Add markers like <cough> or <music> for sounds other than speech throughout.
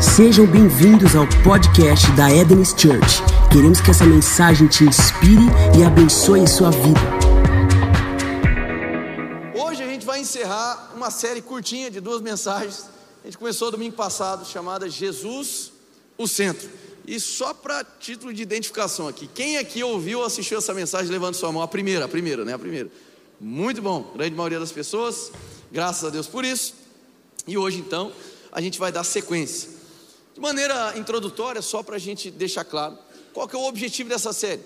Sejam bem-vindos ao podcast da Eden's Church. Queremos que essa mensagem te inspire e abençoe sua vida. Hoje a gente vai encerrar uma série curtinha de duas mensagens. A gente começou domingo passado, chamada Jesus, o Centro. E só para título de identificação aqui, quem aqui ouviu ou assistiu essa mensagem, levando sua mão. A primeira, a primeira, né? A primeira. Muito bom, grande maioria das pessoas, graças a Deus por isso. E hoje então, a gente vai dar sequência. De maneira introdutória, só para a gente deixar claro, qual que é o objetivo dessa série?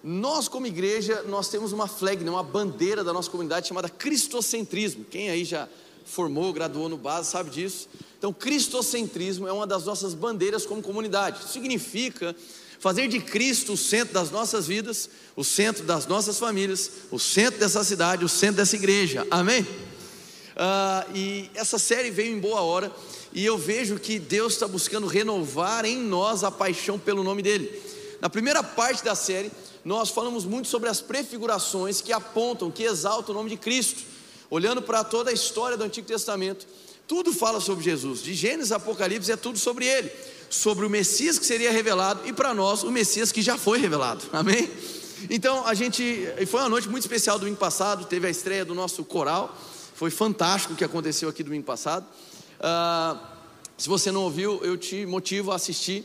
Nós, como igreja, nós temos uma flag, né, uma bandeira da nossa comunidade chamada cristocentrismo. Quem aí já formou, graduou no base, sabe disso. Então, cristocentrismo é uma das nossas bandeiras como comunidade. Significa fazer de Cristo o centro das nossas vidas, o centro das nossas famílias, o centro dessa cidade, o centro dessa igreja. Amém? Ah, e essa série veio em boa hora e eu vejo que Deus está buscando renovar em nós a paixão pelo nome dEle. Na primeira parte da série, nós falamos muito sobre as prefigurações que apontam, que exaltam o nome de Cristo. Olhando para toda a história do Antigo Testamento, tudo fala sobre Jesus, de Gênesis a Apocalipse é tudo sobre Ele, sobre o Messias que seria revelado e para nós o Messias que já foi revelado, <laughs> amém? Então a gente, foi uma noite muito especial domingo passado, teve a estreia do nosso coral, foi fantástico o que aconteceu aqui domingo passado. Uh, se você não ouviu, eu te motivo a assistir.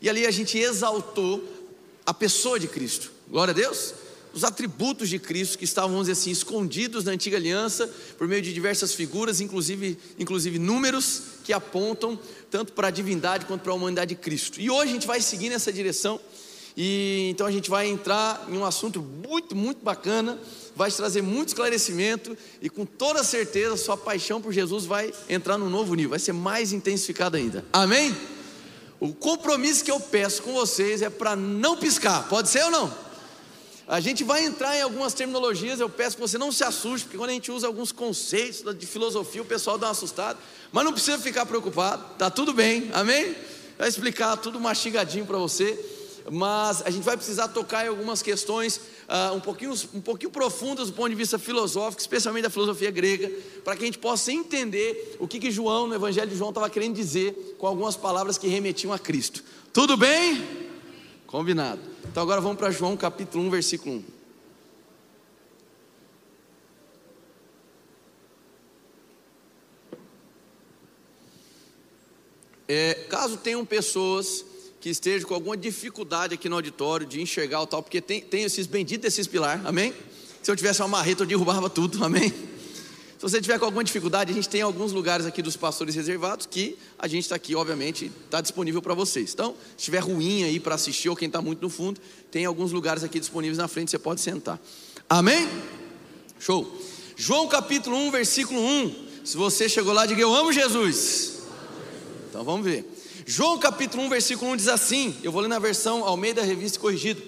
E ali a gente exaltou a pessoa de Cristo. Glória a Deus. Os atributos de Cristo que estavam, vamos dizer assim, escondidos na antiga aliança, por meio de diversas figuras, inclusive, inclusive números que apontam tanto para a divindade quanto para a humanidade de Cristo. E hoje a gente vai seguir nessa direção. E então a gente vai entrar em um assunto muito, muito bacana vai te trazer muito esclarecimento e com toda certeza sua paixão por Jesus vai entrar num novo nível, vai ser mais intensificada ainda. Amém? O compromisso que eu peço com vocês é para não piscar, pode ser ou não? A gente vai entrar em algumas terminologias, eu peço que você não se assuste, porque quando a gente usa alguns conceitos de filosofia, o pessoal dá uma assustada, mas não precisa ficar preocupado, tá tudo bem, amém? Vai explicar tudo mastigadinho para você mas a gente vai precisar tocar em algumas questões uh, um, pouquinho, um pouquinho profundas do ponto de vista filosófico, especialmente da filosofia grega, para que a gente possa entender o que, que João, no Evangelho de João, estava querendo dizer com algumas palavras que remetiam a Cristo. Tudo bem? Combinado. Então agora vamos para João capítulo 1, versículo 1. É, caso tenham pessoas que esteja com alguma dificuldade aqui no auditório de enxergar o tal, porque tem, tem esses benditos esses pilares, amém? Se eu tivesse uma marreta, eu derrubava tudo, amém? Se você tiver com alguma dificuldade, a gente tem alguns lugares aqui dos pastores reservados que a gente está aqui, obviamente, está disponível para vocês. Então, se tiver ruim aí para assistir ou quem está muito no fundo, tem alguns lugares aqui disponíveis na frente, você pode sentar. Amém? Show. João capítulo 1, versículo 1. Se você chegou lá, diga eu amo Jesus. Então vamos ver. João capítulo 1, versículo 1 diz assim: eu vou ler na versão Almeida Revista Corrigida.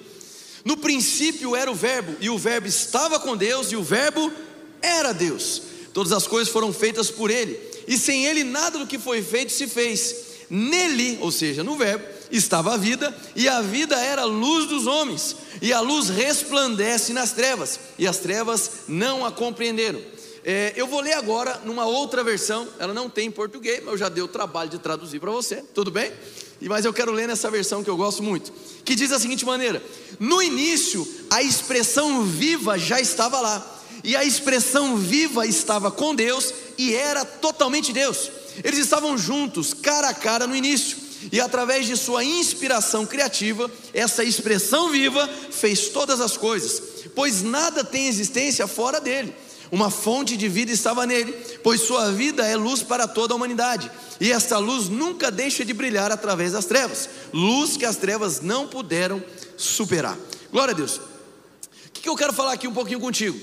No princípio era o Verbo, e o Verbo estava com Deus, e o Verbo era Deus. Todas as coisas foram feitas por Ele, e sem Ele nada do que foi feito se fez. Nele, ou seja, no Verbo, estava a vida, e a vida era a luz dos homens, e a luz resplandece nas trevas, e as trevas não a compreenderam. É, eu vou ler agora numa outra versão, ela não tem em português, mas eu já dei o trabalho de traduzir para você, tudo bem? Mas eu quero ler nessa versão que eu gosto muito, que diz da seguinte maneira: No início, a expressão viva já estava lá, e a expressão viva estava com Deus e era totalmente Deus. Eles estavam juntos, cara a cara no início, e através de sua inspiração criativa, essa expressão viva fez todas as coisas, pois nada tem existência fora dele uma fonte de vida estava nele, pois sua vida é luz para toda a humanidade, e esta luz nunca deixa de brilhar através das trevas, luz que as trevas não puderam superar. Glória a Deus. O que eu quero falar aqui um pouquinho contigo?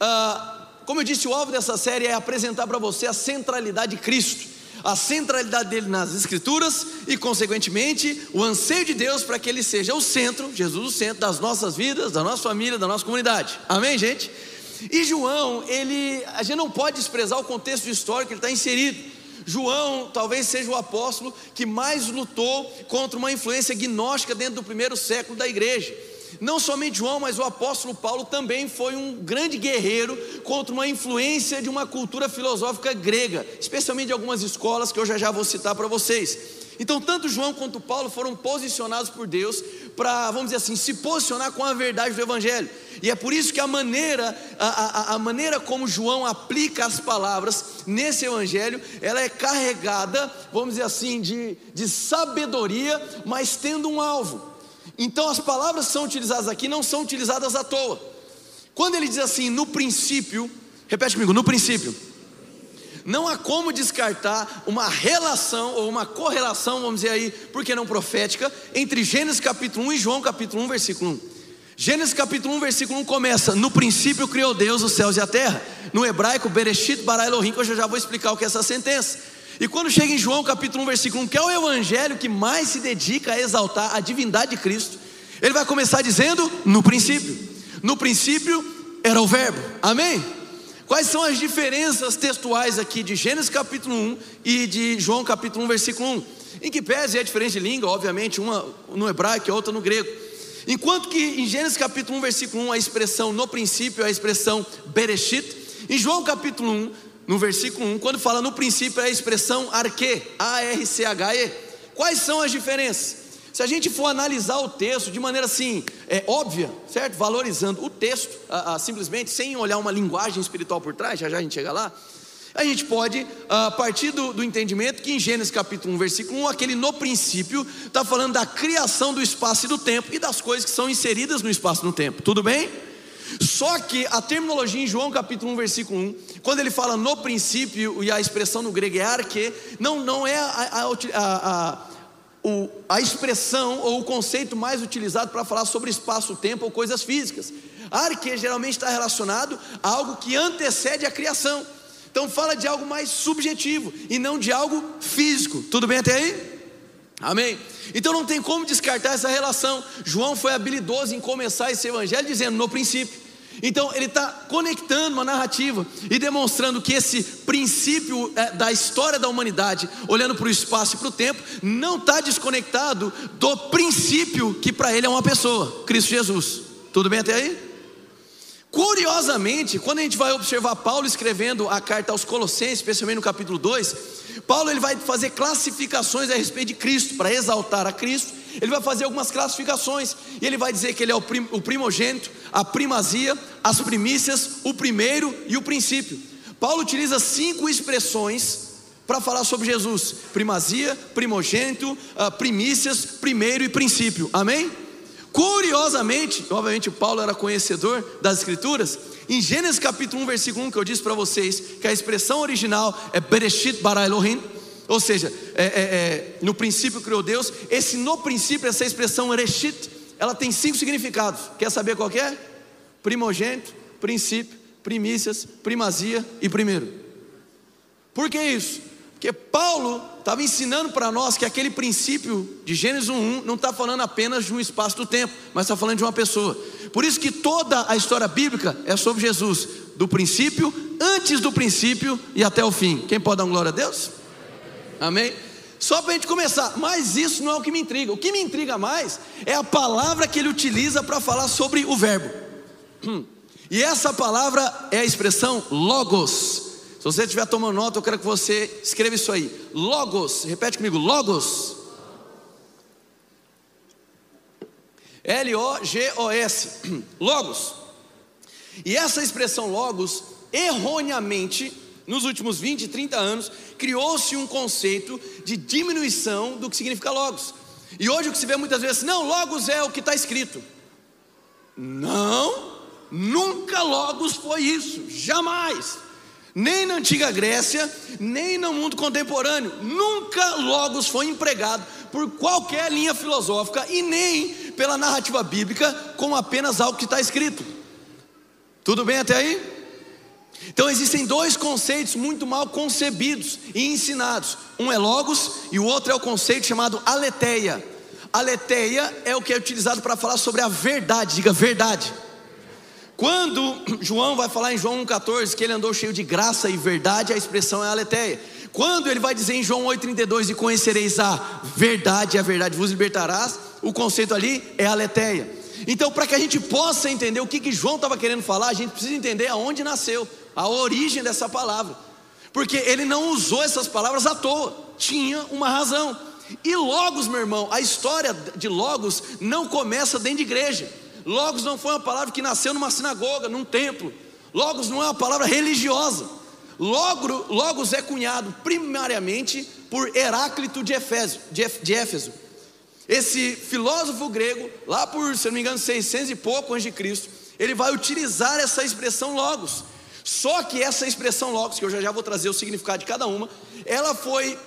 Ah, como eu disse, o alvo dessa série é apresentar para você a centralidade de Cristo, a centralidade dele nas Escrituras e, consequentemente, o anseio de Deus para que ele seja o centro, Jesus o centro das nossas vidas, da nossa família, da nossa comunidade. Amém, gente? E João, ele, a gente não pode desprezar o contexto histórico que ele está inserido. João talvez seja o apóstolo que mais lutou contra uma influência gnóstica dentro do primeiro século da igreja. não somente João, mas o apóstolo Paulo também foi um grande guerreiro contra uma influência de uma cultura filosófica grega, especialmente de algumas escolas que eu já já vou citar para vocês. Então, tanto João quanto Paulo foram posicionados por Deus para, vamos dizer assim, se posicionar com a verdade do Evangelho. E é por isso que a maneira, a, a, a, maneira como João aplica as palavras nesse Evangelho, ela é carregada, vamos dizer assim, de, de sabedoria, mas tendo um alvo. Então, as palavras são utilizadas aqui não são utilizadas à toa. Quando ele diz assim, no princípio, repete comigo, no princípio não há como descartar uma relação ou uma correlação, vamos dizer aí, por que não profética, entre Gênesis capítulo 1 e João capítulo 1, versículo 1. Gênesis capítulo 1, versículo 1 começa: No princípio criou Deus os céus e a terra. No hebraico, Bereshit bara Elohim, que eu já vou explicar o que é essa sentença. E quando chega em João capítulo 1, versículo 1, que é o evangelho que mais se dedica a exaltar a divindade de Cristo, ele vai começar dizendo: No princípio. No princípio era o Verbo. Amém? Quais são as diferenças textuais aqui de Gênesis capítulo 1 e de João capítulo 1, versículo 1? Em que pese é diferente de língua, obviamente, uma no hebraico e outra no grego. Enquanto que em Gênesis capítulo 1, versículo 1, a expressão no princípio é a expressão Bereshit, em João capítulo 1, no versículo 1, quando fala no princípio é a expressão arque, A-R-C-H-E. Quais são as diferenças? Se a gente for analisar o texto de maneira assim, é, óbvia, certo? Valorizando o texto, a, a, simplesmente sem olhar uma linguagem espiritual por trás, já já a gente chega lá, a gente pode, a partir do, do entendimento que em Gênesis capítulo 1, versículo 1, aquele no princípio está falando da criação do espaço e do tempo e das coisas que são inseridas no espaço e no tempo, tudo bem? Só que a terminologia em João capítulo 1, versículo 1, quando ele fala no princípio, e a expressão no grego é arque, não, não é a, a, a o, a expressão ou o conceito mais utilizado para falar sobre espaço-tempo ou coisas físicas. Arque geralmente está relacionado a algo que antecede a criação. Então fala de algo mais subjetivo e não de algo físico. Tudo bem até aí? Amém? Então não tem como descartar essa relação. João foi habilidoso em começar esse evangelho dizendo no princípio. Então ele está conectando uma narrativa e demonstrando que esse princípio é, da história da humanidade, olhando para o espaço e para o tempo, não está desconectado do princípio que para ele é uma pessoa, Cristo Jesus. Tudo bem até aí? Curiosamente, quando a gente vai observar Paulo escrevendo a carta aos Colossenses, especialmente no capítulo 2, Paulo ele vai fazer classificações a respeito de Cristo, para exaltar a Cristo ele vai fazer algumas classificações, e ele vai dizer que ele é o, prim, o primogênito, a primazia, as primícias, o primeiro e o princípio. Paulo utiliza cinco expressões para falar sobre Jesus: primazia, primogênito, uh, primícias, primeiro e princípio. Amém? Curiosamente, obviamente Paulo era conhecedor das escrituras, em Gênesis capítulo 1, versículo 1, que eu disse para vocês, que a expressão original é Bereshit bara Elohim, ou seja, é, é, é, no princípio criou Deus. Esse no princípio, essa expressão reshit, ela tem cinco significados. Quer saber qual é? Primogênito, princípio, primícias, primazia e primeiro. Por que isso? Porque Paulo estava ensinando para nós que aquele princípio de Gênesis 1 não está falando apenas de um espaço do tempo, mas está falando de uma pessoa. Por isso que toda a história bíblica é sobre Jesus, do princípio, antes do princípio e até o fim. Quem pode dar glória a Deus? Amém? Só para a gente começar, mas isso não é o que me intriga. O que me intriga mais é a palavra que ele utiliza para falar sobre o verbo. <clears throat> E essa palavra é a expressão logos. Se você estiver tomando nota, eu quero que você escreva isso aí. Logos, repete comigo: logos. L-O-G-O-S. <clears throat> Logos. E essa expressão logos, erroneamente, nos últimos 20, 30 anos, criou-se um conceito de diminuição do que significa logos. E hoje o que se vê muitas vezes, não, logos é o que está escrito. Não, nunca logos foi isso, jamais. Nem na antiga Grécia, nem no mundo contemporâneo, nunca logos foi empregado por qualquer linha filosófica e nem pela narrativa bíblica como apenas algo que está escrito. Tudo bem até aí? Então existem dois conceitos muito mal concebidos e ensinados. Um é logos e o outro é o conceito chamado aletheia. Aletheia é o que é utilizado para falar sobre a verdade, diga verdade. Quando João vai falar em João 1,14 que ele andou cheio de graça e verdade, a expressão é aletheia. Quando ele vai dizer em João 8,32 e conhecereis a verdade, a verdade vos libertarás, o conceito ali é aletheia. Então, para que a gente possa entender o que, que João estava querendo falar, a gente precisa entender aonde nasceu, a origem dessa palavra. Porque ele não usou essas palavras à toa, tinha uma razão. E Logos, meu irmão, a história de Logos não começa dentro de igreja. Logos não foi uma palavra que nasceu numa sinagoga, num templo. Logos não é uma palavra religiosa. Logro, Logos é cunhado primariamente por Heráclito de Éfeso, de Éfeso. Esse filósofo grego, lá por, se não me engano, 600 e pouco antes de Cristo, ele vai utilizar essa expressão logos. Só que essa expressão logos, que eu já já vou trazer o significado de cada uma, ela foi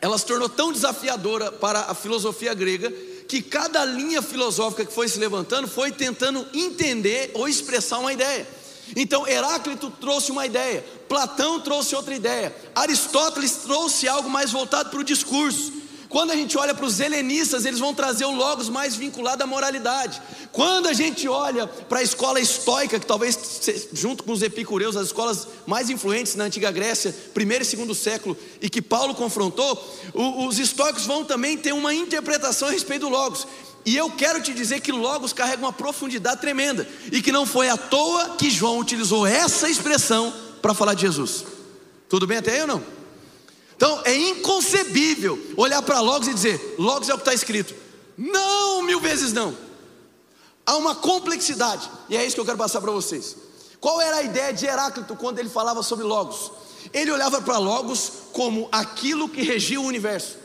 ela se tornou tão desafiadora para a filosofia grega que cada linha filosófica que foi se levantando foi tentando entender ou expressar uma ideia. Então Heráclito trouxe uma ideia, Platão trouxe outra ideia, Aristóteles trouxe algo mais voltado para o discurso. Quando a gente olha para os helenistas, eles vão trazer o logos mais vinculado à moralidade. Quando a gente olha para a escola estoica, que talvez junto com os epicureus, as escolas mais influentes na antiga Grécia, primeiro e segundo século, e que Paulo confrontou, os estoicos vão também ter uma interpretação a respeito do logos. E eu quero te dizer que Logos carrega uma profundidade tremenda, e que não foi à toa que João utilizou essa expressão para falar de Jesus. Tudo bem até aí ou não? Então é inconcebível olhar para Logos e dizer: Logos é o que está escrito. Não, mil vezes não. Há uma complexidade, e é isso que eu quero passar para vocês. Qual era a ideia de Heráclito quando ele falava sobre Logos? Ele olhava para Logos como aquilo que regia o universo.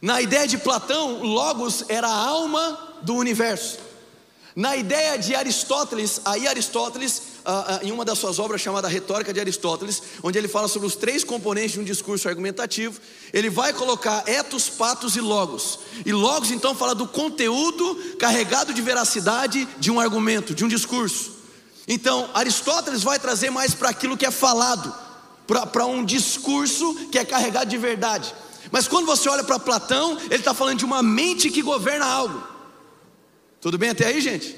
Na ideia de Platão, Logos era a alma do universo. Na ideia de Aristóteles, aí Aristóteles, ah, ah, em uma das suas obras chamada Retórica de Aristóteles, onde ele fala sobre os três componentes de um discurso argumentativo, ele vai colocar etos, patos e logos. E logos então fala do conteúdo carregado de veracidade de um argumento, de um discurso. Então Aristóteles vai trazer mais para aquilo que é falado, para um discurso que é carregado de verdade. Mas quando você olha para Platão, ele está falando de uma mente que governa algo. Tudo bem até aí, gente?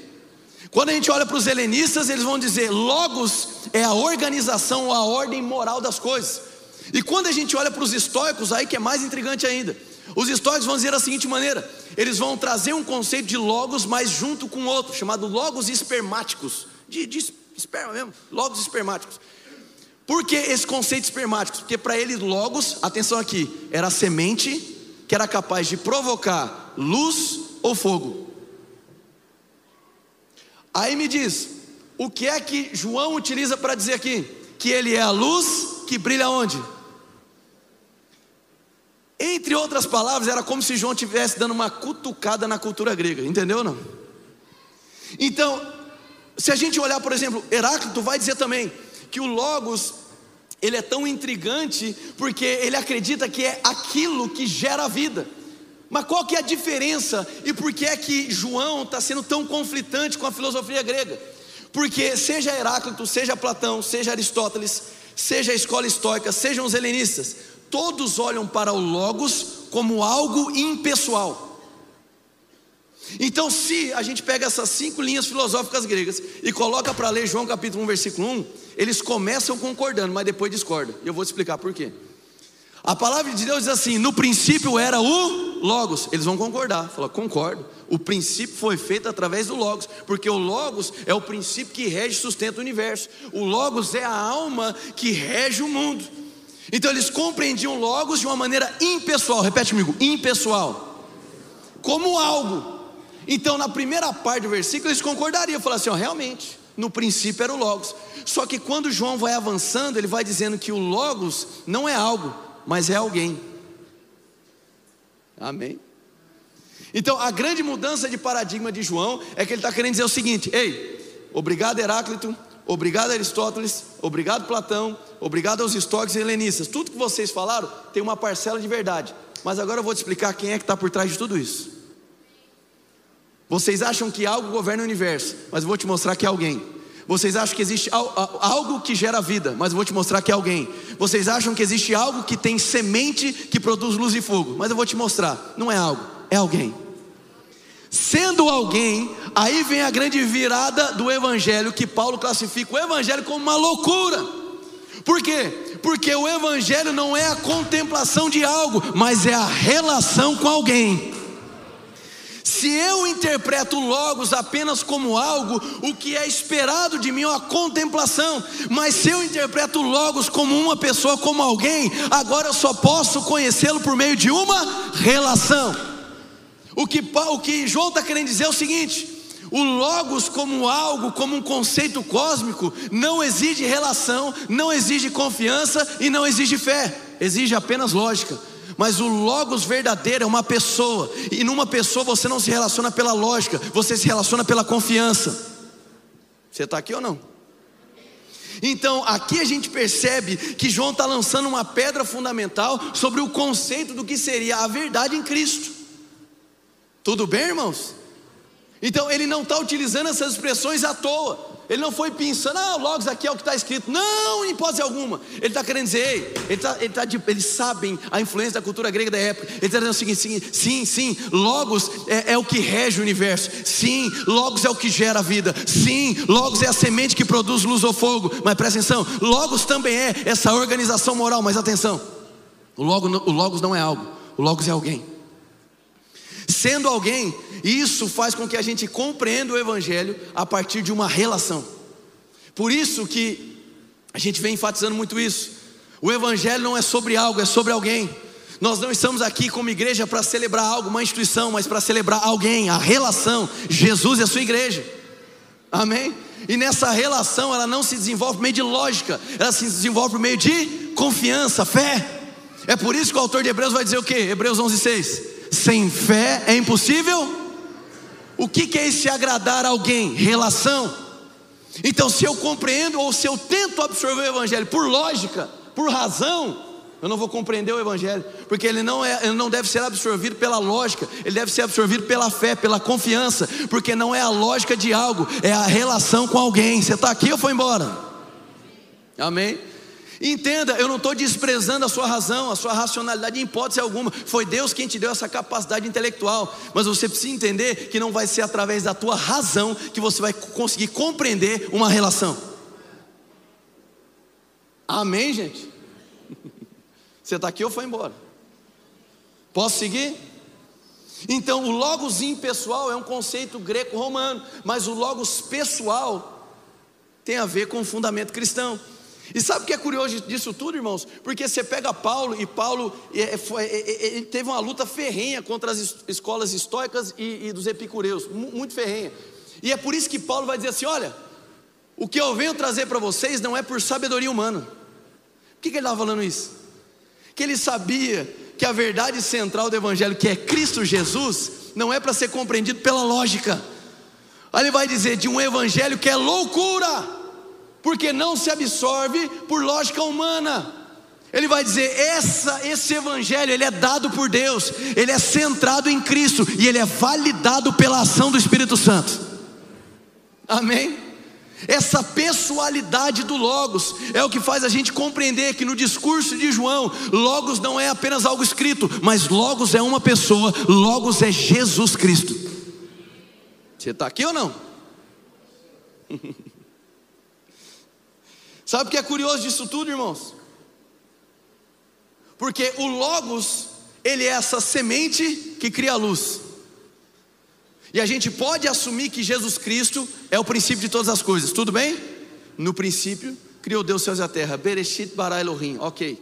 Quando a gente olha para os helenistas, eles vão dizer: Logos é a organização a ordem moral das coisas. E quando a gente olha para os estoicos, aí que é mais intrigante ainda. Os estoicos vão dizer da seguinte maneira: eles vão trazer um conceito de logos, mas junto com outro, chamado logos espermáticos, de, de esperma mesmo, logos espermáticos. Por que esse conceito espermáticos? Porque para eles, logos, atenção aqui, era a semente que era capaz de provocar luz ou fogo. Aí me diz, o que é que João utiliza para dizer aqui? Que ele é a luz que brilha onde? Entre outras palavras, era como se João estivesse dando uma cutucada na cultura grega, entendeu não? Então, se a gente olhar, por exemplo, Heráclito vai dizer também que o Logos, ele é tão intrigante porque ele acredita que é aquilo que gera a vida. Mas qual que é a diferença e por que é que João está sendo tão conflitante com a filosofia grega? Porque seja Heráclito, seja Platão, seja Aristóteles, seja a escola estoica, sejam os helenistas, todos olham para o Logos como algo impessoal. Então, se a gente pega essas cinco linhas filosóficas gregas e coloca para ler João capítulo 1, versículo 1, eles começam concordando, mas depois discordam. E eu vou te explicar por quê. A palavra de Deus diz assim: no princípio era o Logos. Eles vão concordar. Fala, concordo. O princípio foi feito através do Logos, porque o Logos é o princípio que rege e sustenta o universo. O Logos é a alma que rege o mundo. Então eles compreendiam Logos de uma maneira impessoal. Repete comigo: impessoal. Como algo. Então, na primeira parte do versículo, eles concordariam, falaram assim: ó, realmente, no princípio era o Logos. Só que quando João vai avançando, ele vai dizendo que o Logos não é algo, mas é alguém. Amém? Então, a grande mudança de paradigma de João é que ele está querendo dizer o seguinte: ei, obrigado Heráclito, obrigado Aristóteles, obrigado Platão, obrigado aos estoques e helenistas. Tudo que vocês falaram tem uma parcela de verdade. Mas agora eu vou te explicar quem é que está por trás de tudo isso. Vocês acham que algo governa o universo, mas eu vou te mostrar que é alguém. Vocês acham que existe algo que gera vida, mas eu vou te mostrar que é alguém. Vocês acham que existe algo que tem semente que produz luz e fogo, mas eu vou te mostrar, não é algo, é alguém. Sendo alguém, aí vem a grande virada do evangelho que Paulo classifica o evangelho como uma loucura. Por quê? Porque o evangelho não é a contemplação de algo, mas é a relação com alguém. Se eu interpreto Logos apenas como algo, o que é esperado de mim é uma contemplação, mas se eu interpreto Logos como uma pessoa, como alguém, agora eu só posso conhecê-lo por meio de uma relação. O que, o que João está querendo dizer é o seguinte: o Logos, como algo, como um conceito cósmico, não exige relação, não exige confiança e não exige fé, exige apenas lógica. Mas o Logos verdadeiro é uma pessoa, e numa pessoa você não se relaciona pela lógica, você se relaciona pela confiança. Você está aqui ou não? Então, aqui a gente percebe que João está lançando uma pedra fundamental sobre o conceito do que seria a verdade em Cristo. Tudo bem, irmãos? Então, ele não está utilizando essas expressões à toa. Ele não foi pensando, ah, logos aqui é o que está escrito. Não, em hipótese alguma. Ele está querendo dizer, ei, ele tá, ele tá de, eles sabem a influência da cultura grega da época. Ele está dizendo o seguinte: sim, sim, logos é, é, o que rege o universo. Sim, logos é o que gera a vida. Sim, logos é a semente que produz luz ou fogo. Mas presta atenção, logos também é essa organização moral. Mas atenção, o logos, o logos não é algo, o logos é alguém. Sendo alguém, isso faz com que a gente compreenda o Evangelho a partir de uma relação. Por isso que a gente vem enfatizando muito isso. O Evangelho não é sobre algo, é sobre alguém. Nós não estamos aqui como igreja para celebrar algo, uma instituição, mas para celebrar alguém, a relação, Jesus e a sua igreja. Amém? E nessa relação ela não se desenvolve por meio de lógica, ela se desenvolve por meio de confiança, fé. É por isso que o autor de Hebreus vai dizer o que? Hebreus 11:6. Sem fé é impossível o que, é esse agradar alguém? Relação. Então, se eu compreendo ou se eu tento absorver o Evangelho por lógica, por razão, eu não vou compreender o Evangelho, porque ele não, é, ele não deve ser absorvido pela lógica, ele deve ser absorvido pela fé, pela confiança, porque não é a lógica de algo, é a relação com alguém. Você está aqui ou foi embora? Amém? Entenda, eu não estou desprezando a sua razão, a sua racionalidade em hipótese alguma. Foi Deus quem te deu essa capacidade intelectual. Mas você precisa entender que não vai ser através da tua razão que você vai conseguir compreender uma relação. Amém, gente? <laughs> Você está aqui ou foi embora? Posso seguir? Então, o logos impessoal é um conceito greco-romano, mas o logos pessoal tem a ver com o fundamento cristão. E sabe o que é curioso disso tudo, irmãos? Porque você pega Paulo e Paulo é, é, é, teve uma luta ferrenha contra as escolas estoicas e, e dos epicureus, muito ferrenha. E é por isso que Paulo vai dizer assim: olha, o que eu venho trazer para vocês não é por sabedoria humana. Por que, que ele estava falando isso? Que ele sabia que a verdade central do Evangelho, que é Cristo Jesus, não é para ser compreendido pela lógica. Aí ele vai dizer de um Evangelho que é loucura porque não se absorve por lógica humana. Ele vai dizer: essa, esse evangelho ele é dado por Deus, ele é centrado em Cristo e ele é validado pela ação do Espírito Santo. Amém? Essa pessoalidade do Logos é o que faz a gente compreender que no discurso de João, Logos não é apenas algo escrito, mas Logos é uma pessoa, Logos é Jesus Cristo. Você está aqui ou não? <laughs> Sabe o que é curioso disso tudo, irmãos? Porque o Logos, ele é essa semente que cria a luz. E a gente pode assumir que Jesus Cristo é o princípio de todas as coisas, tudo bem? No princípio, criou Deus céus e a terra. Bereshit bara Elohim, ok.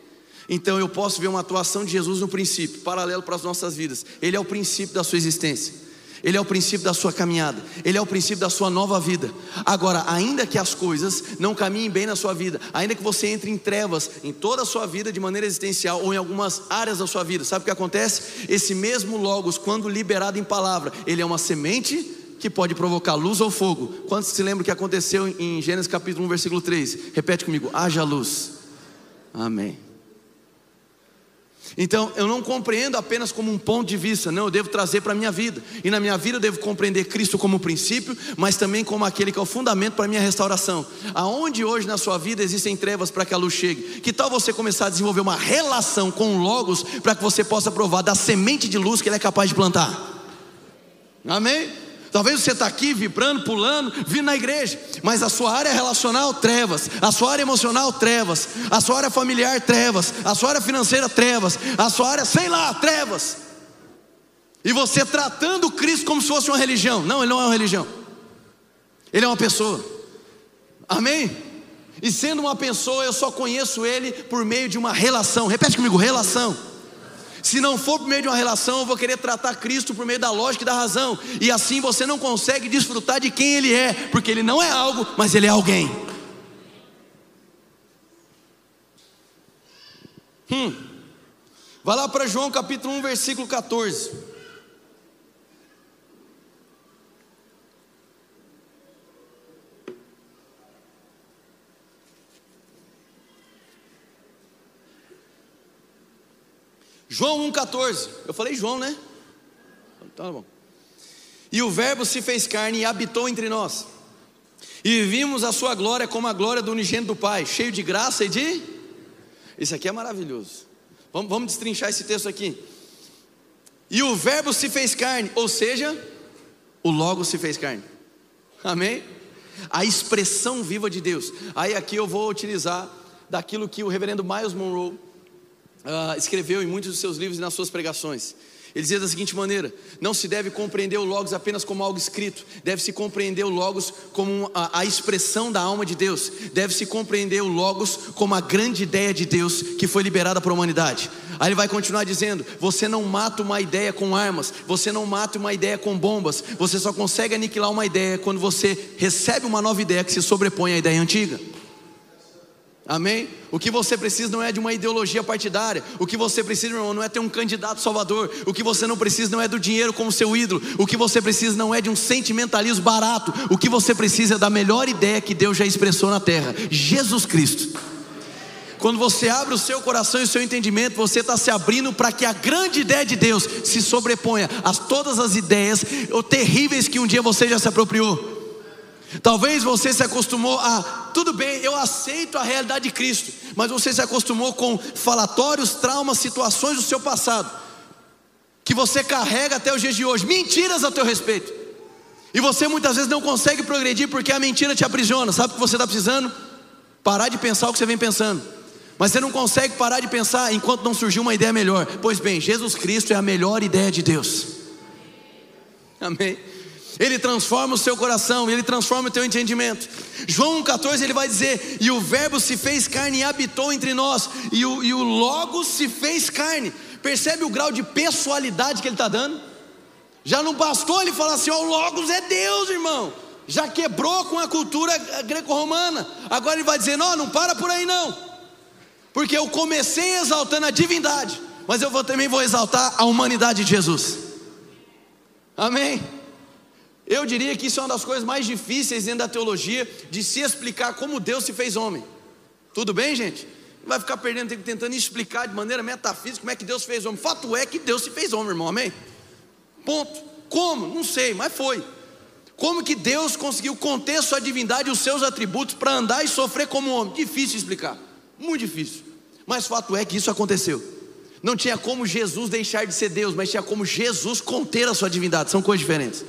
Então eu posso ver uma atuação de Jesus no princípio, paralelo para as nossas vidas. Ele é o princípio da sua existência. Ele é o princípio da sua caminhada, Ele é o princípio da sua nova vida. Agora, ainda que as coisas não caminhem bem na sua vida, ainda que você entre em trevas em toda a sua vida de maneira existencial ou em algumas áreas da sua vida, sabe o que acontece? Esse mesmo Logos, quando liberado em palavra, ele é uma semente que pode provocar luz ou fogo. Quantos se lembram que aconteceu em Gênesis capítulo 1, versículo 3? Repete comigo: haja luz. Amém. Então, eu não compreendo apenas como um ponto de vista, não, eu devo trazer para a minha vida. E na minha vida eu devo compreender Cristo como princípio, mas também como aquele que é o fundamento para a minha restauração. Aonde hoje na sua vida existem trevas para que a luz chegue? Que tal você começar a desenvolver uma relação com o Logos para que você possa provar da semente de luz que ele é capaz de plantar? Amém? Talvez você está aqui vibrando, pulando, vindo na igreja, mas a sua área relacional, trevas, a sua área emocional, trevas, a sua área familiar, trevas, a sua área financeira, trevas, a sua área, sei lá, trevas. E você tratando Cristo como se fosse uma religião. Não, ele não é uma religião. Ele é uma pessoa. Amém? E sendo uma pessoa, eu só conheço ele por meio de uma relação. Repete comigo: relação. Se não for por meio de uma relação, eu vou querer tratar Cristo por meio da lógica e da razão. E assim você não consegue desfrutar de quem Ele é, porque Ele não é algo, mas Ele é alguém. Hum. Vai lá para João capítulo 1, versículo 14. João 1,14. Eu falei João, né? Tá bom. E o Verbo se fez carne e habitou entre nós. E vimos a sua glória como a glória do unigênito do Pai, cheio de graça e de. Isso aqui é maravilhoso. Vamos, vamos destrinchar esse texto aqui. E o Verbo se fez carne, ou seja, o Logo se fez carne. Amém? A expressão viva de Deus. Aí aqui eu vou utilizar daquilo que o reverendo Miles Monroe uh, escreveu em muitos dos seus livros e nas suas pregações. Ele dizia da seguinte maneira: não se deve compreender o Logos apenas como algo escrito, deve-se compreender o Logos como a, a, expressão da alma de Deus, deve-se compreender o Logos como a grande ideia de Deus que foi liberada para a humanidade. Aí ele vai continuar dizendo: você não mata uma ideia com armas, você não mata uma ideia com bombas, você só consegue aniquilar uma ideia quando você recebe uma nova ideia que se sobrepõe à ideia antiga. Amém? O que você precisa não é de uma ideologia partidária. O que você precisa, irmão, não é ter um candidato salvador. O que você não precisa não é do dinheiro como seu ídolo. O que você precisa não é de um sentimentalismo barato. O que você precisa é da melhor ideia que Deus já expressou na terra: Jesus Cristo. Quando você abre o seu coração e o seu entendimento, você está se abrindo para que a grande ideia de Deus se sobreponha a todas as ideias terríveis que um dia você já se apropriou. Talvez você se acostumou a, tudo bem, eu aceito a realidade de Cristo, mas você se acostumou com falatórios, traumas, situações do seu passado, que você carrega até os dias de hoje, mentiras a teu respeito, e você muitas vezes não consegue progredir porque a mentira te aprisiona. Sabe o que você está precisando? Parar de pensar o que você vem pensando. Mas você não consegue parar de pensar enquanto não surgiu uma ideia melhor. Pois bem, Jesus Cristo é a melhor ideia de Deus. Amém. Ele transforma o seu coração, ele transforma o teu entendimento. João 1,14 ele vai dizer: E o Verbo se fez carne e habitou entre nós, e o, e o Logos se fez carne. Percebe o grau de pessoalidade que ele está dando? Já não bastou ele falar assim: Ó, oh, o Logos é Deus, irmão. Já quebrou com a cultura greco-romana. Agora ele vai dizer: Não, não para por aí não. Porque eu comecei exaltando a divindade, mas eu vou, também vou exaltar a humanidade de Jesus. Amém? Eu diria que isso é uma das coisas mais difíceis dentro da teologia, de se explicar como Deus se fez homem. Tudo bem, gente? Não vai ficar perdendo tempo tentando explicar de maneira metafísica como é que Deus fez homem. Fato é que Deus se fez homem, irmão, amém? Ponto. Como? Não sei, mas foi. Como que Deus conseguiu conter sua divindade e os seus atributos para andar e sofrer como homem? Difícil explicar, muito difícil. Mas fato é que isso aconteceu. Não tinha como Jesus deixar de ser Deus, mas tinha como Jesus conter a sua divindade. São coisas diferentes.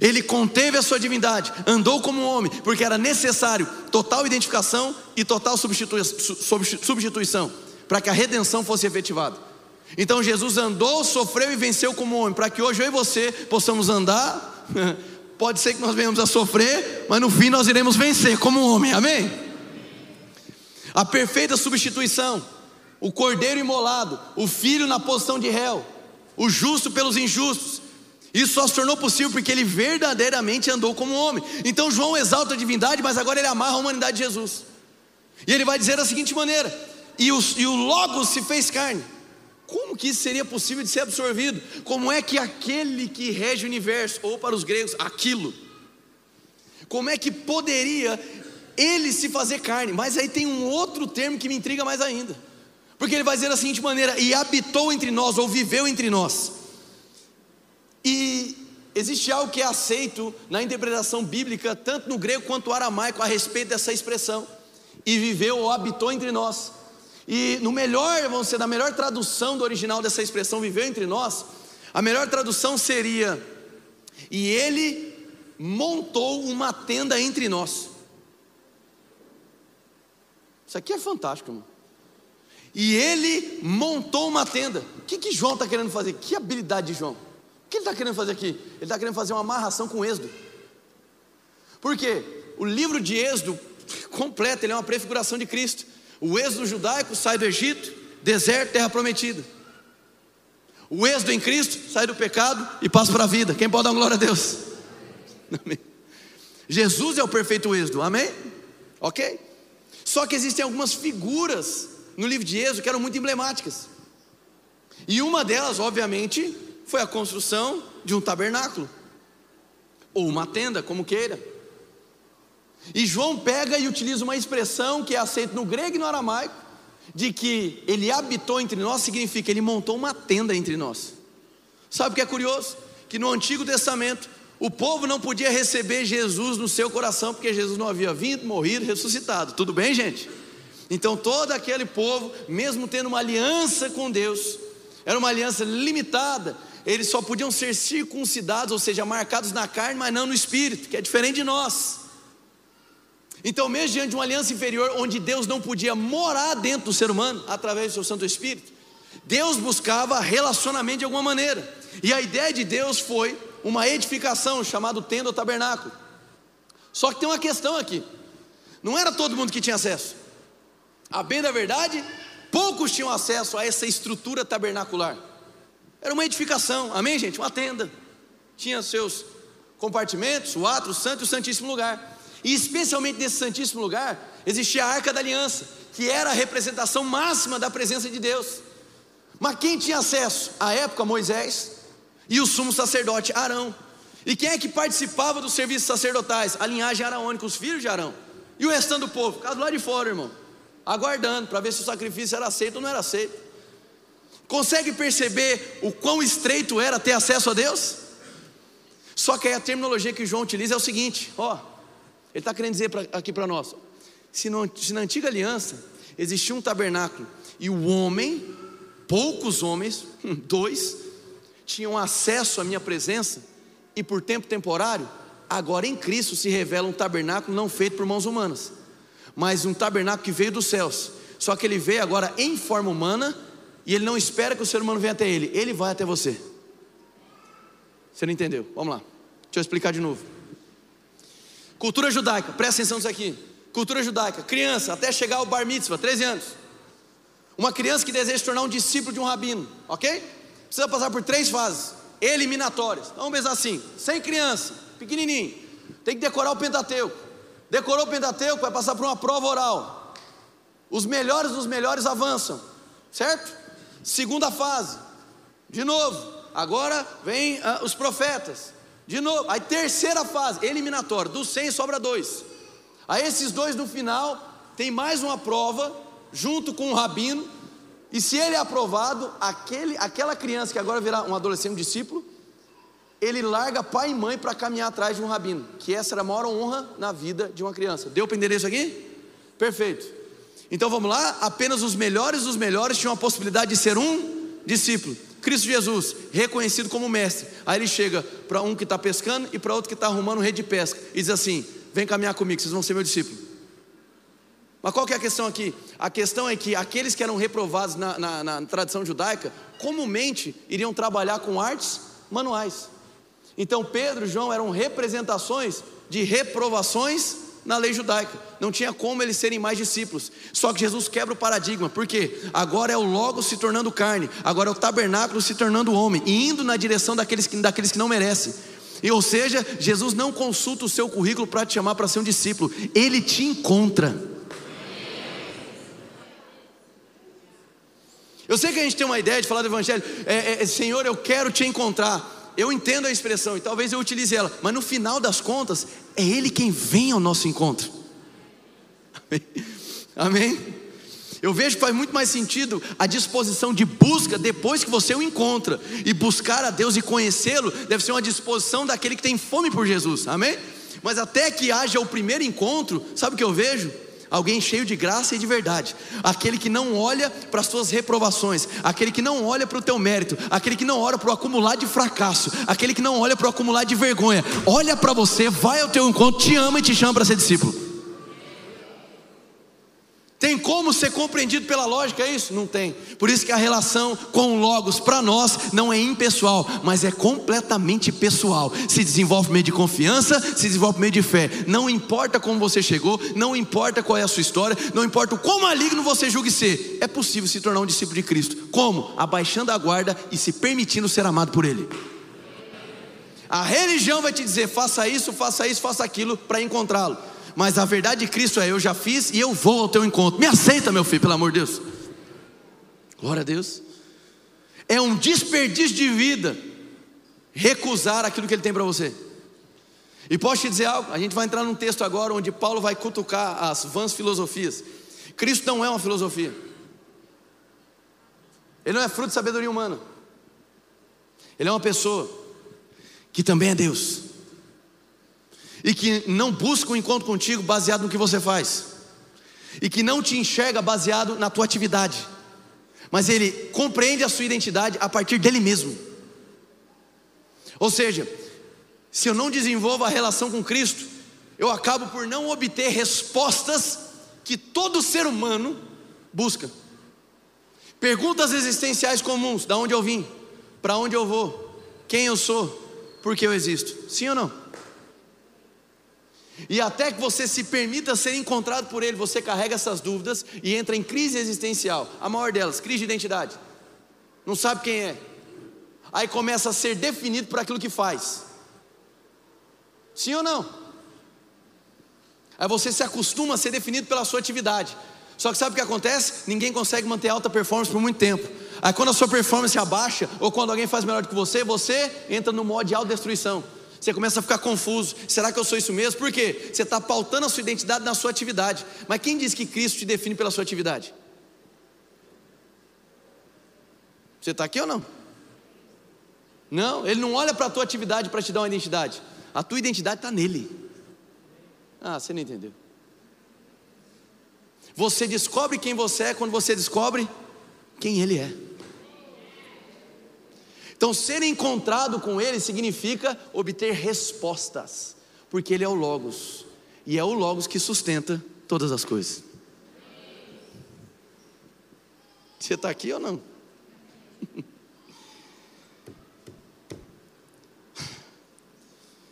Ele conteve a sua divindade, andou como homem, porque era necessário total identificação e total substituição, para que a redenção fosse efetivada. Então Jesus andou, sofreu e venceu como homem, para que hoje eu e você possamos andar. <laughs> Pode ser que nós venhamos a sofrer, mas no fim nós iremos vencer como homem, amém? A perfeita substituição, o cordeiro imolado, o filho na posição de réu, o justo pelos injustos, isso só se tornou possível porque ele verdadeiramente andou como homem. Então João exalta a divindade, mas agora ele amarra a humanidade de Jesus. E ele vai dizer da seguinte maneira: e o, e o Logos se fez carne. Como que isso seria possível de ser absorvido? Como é que aquele que rege o universo, ou para os gregos, aquilo, como é que poderia ele se fazer carne? Mas aí tem um outro termo que me intriga mais ainda. Porque ele vai dizer da seguinte maneira: e habitou entre nós, ou viveu entre nós. E existe algo que é aceito na interpretação bíblica, tanto no grego quanto no aramaico, a respeito dessa expressão. E viveu ou habitou entre nós. E no melhor, vamos dizer, na melhor tradução do original dessa expressão, viveu entre nós, a melhor tradução seria: e ele montou uma tenda entre nós. Isso aqui é fantástico, irmão. E ele montou uma tenda. que, que João está querendo fazer? Que habilidade de João? O que ele está querendo fazer aqui? Ele está querendo fazer uma amarração com Êxodo. Por quê? O livro de Êxodo completo, ele é uma prefiguração de Cristo. O Êxodo judaico sai do Egito, deserto, terra prometida. O êxodo em Cristo sai do pecado e passa para a vida. Quem pode dar glória a Deus? <laughs> Amém. Jesus é o perfeito êxodo, amém? Ok? Só que existem algumas figuras no livro de Êxodo que eram muito emblemáticas. E uma delas, obviamente, foi a construção de um tabernáculo, ou uma tenda, como queira. E João pega e utiliza uma expressão que é aceita no grego e no aramaico, de que ele habitou entre nós, significa ele montou uma tenda entre nós. Sabe o que é curioso? Que no Antigo Testamento, o povo não podia receber Jesus no seu coração, porque Jesus não havia vindo, morrido, ressuscitado. Tudo bem, gente? Então, todo aquele povo, mesmo tendo uma aliança com Deus, era uma aliança limitada, eles só podiam ser circuncidados, ou seja, marcados na carne, mas não no espírito, que é diferente de nós. Então, mesmo diante de uma aliança inferior, onde Deus não podia morar dentro do ser humano, através do seu Santo Espírito, Deus buscava relacionamento de alguma maneira, e a ideia de Deus foi uma edificação chamada tenda ou tabernáculo. Só que tem uma questão aqui: não era todo mundo que tinha acesso, a bem da verdade, poucos tinham acesso a essa estrutura tabernacular, era uma edificação, amém, gente? Uma tenda, tinha seus compartimentos, o ato, o santo e o santíssimo lugar. E especialmente nesse santíssimo lugar, existia a arca da aliança, que era a representação máxima da presença de Deus. Mas quem tinha acesso? À época, Moisés e o sumo sacerdote Arão. E quem é que participava dos serviços sacerdotais? A linhagem araônica, os filhos de Arão. E o restante do povo? Ficava lá de fora, irmão. Aguardando para ver se o sacrifício era aceito ou não era aceito. Consegue perceber o quão estreito era ter acesso a Deus? Só que aí a terminologia que João utiliza é o seguinte: ó, ele está querendo dizer pra, aqui para nós: se, se na antiga aliança existia um tabernáculo e o homem, poucos homens, <laughs> dois, tinham acesso à minha presença e por tempo temporário, agora em Cristo se revela um tabernáculo não feito por mãos humanas, mas um tabernáculo que veio dos céus. Só que ele veio agora em forma humana e ele não espera que o ser humano venha até ele, ele vai até você. Você não entendeu? Vamos lá, deixa eu explicar de novo. Cultura judaica, presta atenção nisso aqui. Cultura judaica, criança, até chegar ao bar mitzvah, 13 anos. Uma criança que deseja se tornar um discípulo de um rabino, ok? Precisa passar por três fases eliminatórias. Vamos pensar assim: sem criança, pequenininho, tem que decorar o Pentateuco. Decorou o Pentateuco, vai passar por uma prova oral. Os melhores dos melhores avançam, certo? Segunda fase, de novo, agora vem uh, os profetas. De novo, aí terceira fase, eliminatória, dos 100 sobra dois. Aí esses dois no final, tem mais uma prova, junto com o rabino, e se ele é aprovado, aquele, aquela criança que agora virá um adolescente, um discípulo, ele larga pai e mãe para caminhar atrás de um rabino, que essa era a maior honra na vida de uma criança. Deu para entender isso aqui? Perfeito. Então vamos lá, apenas os melhores dos melhores tinham a possibilidade de ser um discípulo. Cristo Jesus, reconhecido como mestre. Aí ele chega para um que está pescando e para outro que está arrumando rede de pesca. E diz assim: Vem caminhar comigo, vocês vão ser meu discípulo. Mas qual que é a questão aqui? A questão é que aqueles que eram reprovados na, na, na tradição judaica, comumente iriam trabalhar com artes manuais. Então Pedro e João eram representações de reprovações na lei judaica. Não tinha como eles serem mais discípulos. Só que Jesus quebra o paradigma, porque agora é o Logo se tornando carne, agora é o tabernáculo se tornando homem, e indo na direção daqueles que, daqueles que não merecem. E, ou seja, Jesus não consulta o seu currículo para te chamar para ser um discípulo, ele te encontra. Eu sei que a gente tem uma ideia de falar do Evangelho, é, é, Senhor, eu quero te encontrar eu entendo a expressão e talvez eu utilize ela, mas no final das contas, é Ele quem vem ao nosso encontro. Amém? Amém? Eu vejo que faz muito mais sentido a disposição de busca depois que você o encontra. E buscar a Deus e conhecê-lo deve ser uma disposição daquele que tem fome por Jesus. Amém? Mas até que haja o primeiro encontro, sabe o que eu vejo? Alguém cheio de graça e de verdade, aquele que não olha para as suas reprovações, aquele que não olha para o teu mérito, aquele que não olha para o acumular de fracasso, aquele que não olha para o acumular de vergonha, olha para você, vai ao teu encontro, te ama e te chama para ser discípulo. Tem como ser compreendido pela lógica é isso? Não tem. Por isso que a relação com o Logos para nós não é impessoal, mas é completamente pessoal. Se desenvolve meio de confiança, se desenvolve meio de fé. Não importa como você chegou, não importa qual é a sua história, não importa o quão maligno você julgue ser. É possível se tornar um discípulo de Cristo. Como? Abaixando a guarda e se permitindo ser amado por Ele. A religião vai te dizer: faça isso, faça isso, faça aquilo para encontrá-lo. Mas a verdade de Cristo é: eu já fiz e eu vou ao teu encontro. Me aceita, meu filho, pelo amor de Deus. Glória a Deus. É um desperdício de vida recusar aquilo que Ele tem para você. E posso te dizer algo? A gente vai entrar num texto agora onde Paulo vai cutucar as vãs filosofias. Cristo não é uma filosofia. Ele não é fruto de sabedoria humana. Ele é uma pessoa que também é Deus, e que não busca um encontro contigo baseado no que você faz, e que não te enxerga baseado na tua atividade, mas ele compreende a sua identidade a partir dele mesmo. Ou seja, se eu não desenvolvo a relação com Cristo, eu acabo por não obter respostas que todo ser humano busca. Perguntas existenciais comuns: da onde eu vim? Para onde eu vou? Quem eu sou? porque eu existo. Sim ou não? E até que você se permita ser encontrado por Ele, você carrega essas dúvidas e entra em crise existencial. A maior delas, crise de identidade. Não sabe quem é. Aí começa a ser definido por aquilo que faz. Sim ou não? Aí você se acostuma a ser definido pela sua atividade. Só que sabe o que acontece? Ninguém consegue manter alta performance por muito tempo. Aí quando a sua performance abaixa, ou quando alguém faz melhor do que você, você entra no modo de autodestruição. Você começa a ficar confuso. Será que eu sou isso mesmo? Por quê? Você está pautando a sua identidade na sua atividade. Mas quem diz que Cristo te define pela sua atividade? Você está aqui ou não? Não, ele não olha para a tua atividade para te dar uma identidade. A tua identidade está nele. Ah, você não entendeu. Você descobre quem você é quando você descobre quem ele é. Então, ser encontrado com Ele significa obter respostas, porque Ele é o Logos, e é o Logos que sustenta todas as coisas. Você está aqui ou não? <laughs>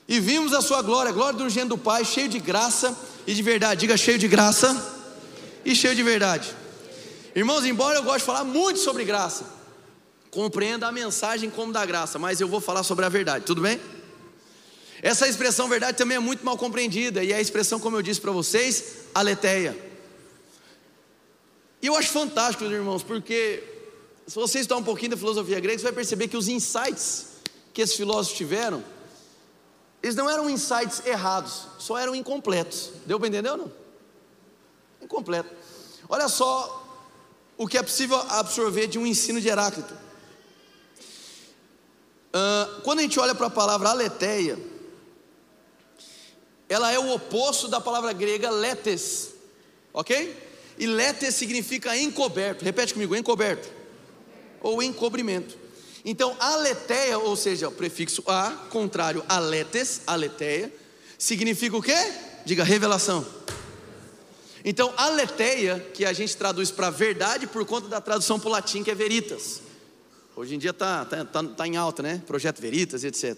E vimos a sua glória, a glória do urgente do Pai, cheio de graça e de verdade. Diga cheio de graça e cheio de verdade. Irmãos, embora eu goste de falar muito sobre graça, compreenda a mensagem como da graça, mas eu vou falar sobre a verdade, tudo bem? Essa expressão verdade também é muito mal compreendida, e é a expressão, como eu disse para vocês, aletheia. E eu acho fantástico, irmãos, porque se você estudar um pouquinho da filosofia grega, você vai perceber que os insights que esses filósofos tiveram, eles não eram insights errados, só eram incompletos. Deu para entender ou não? Incompleto. Olha só o que é possível absorver de um ensino de Heráclito. Quando a gente olha para a palavra aletheia, ela é o oposto da palavra grega letes, ok? E letes significa encoberto, repete comigo, encoberto, ou encobrimento. Então, aletheia, ou seja, o prefixo a, contrário a letes, aletheia, significa o quê? Diga revelação. Então, aletheia, que a gente traduz para verdade por conta da tradução para o latim, que é veritas. Hoje em dia está tá, tá, tá em alta, né? Projeto Veritas, etc.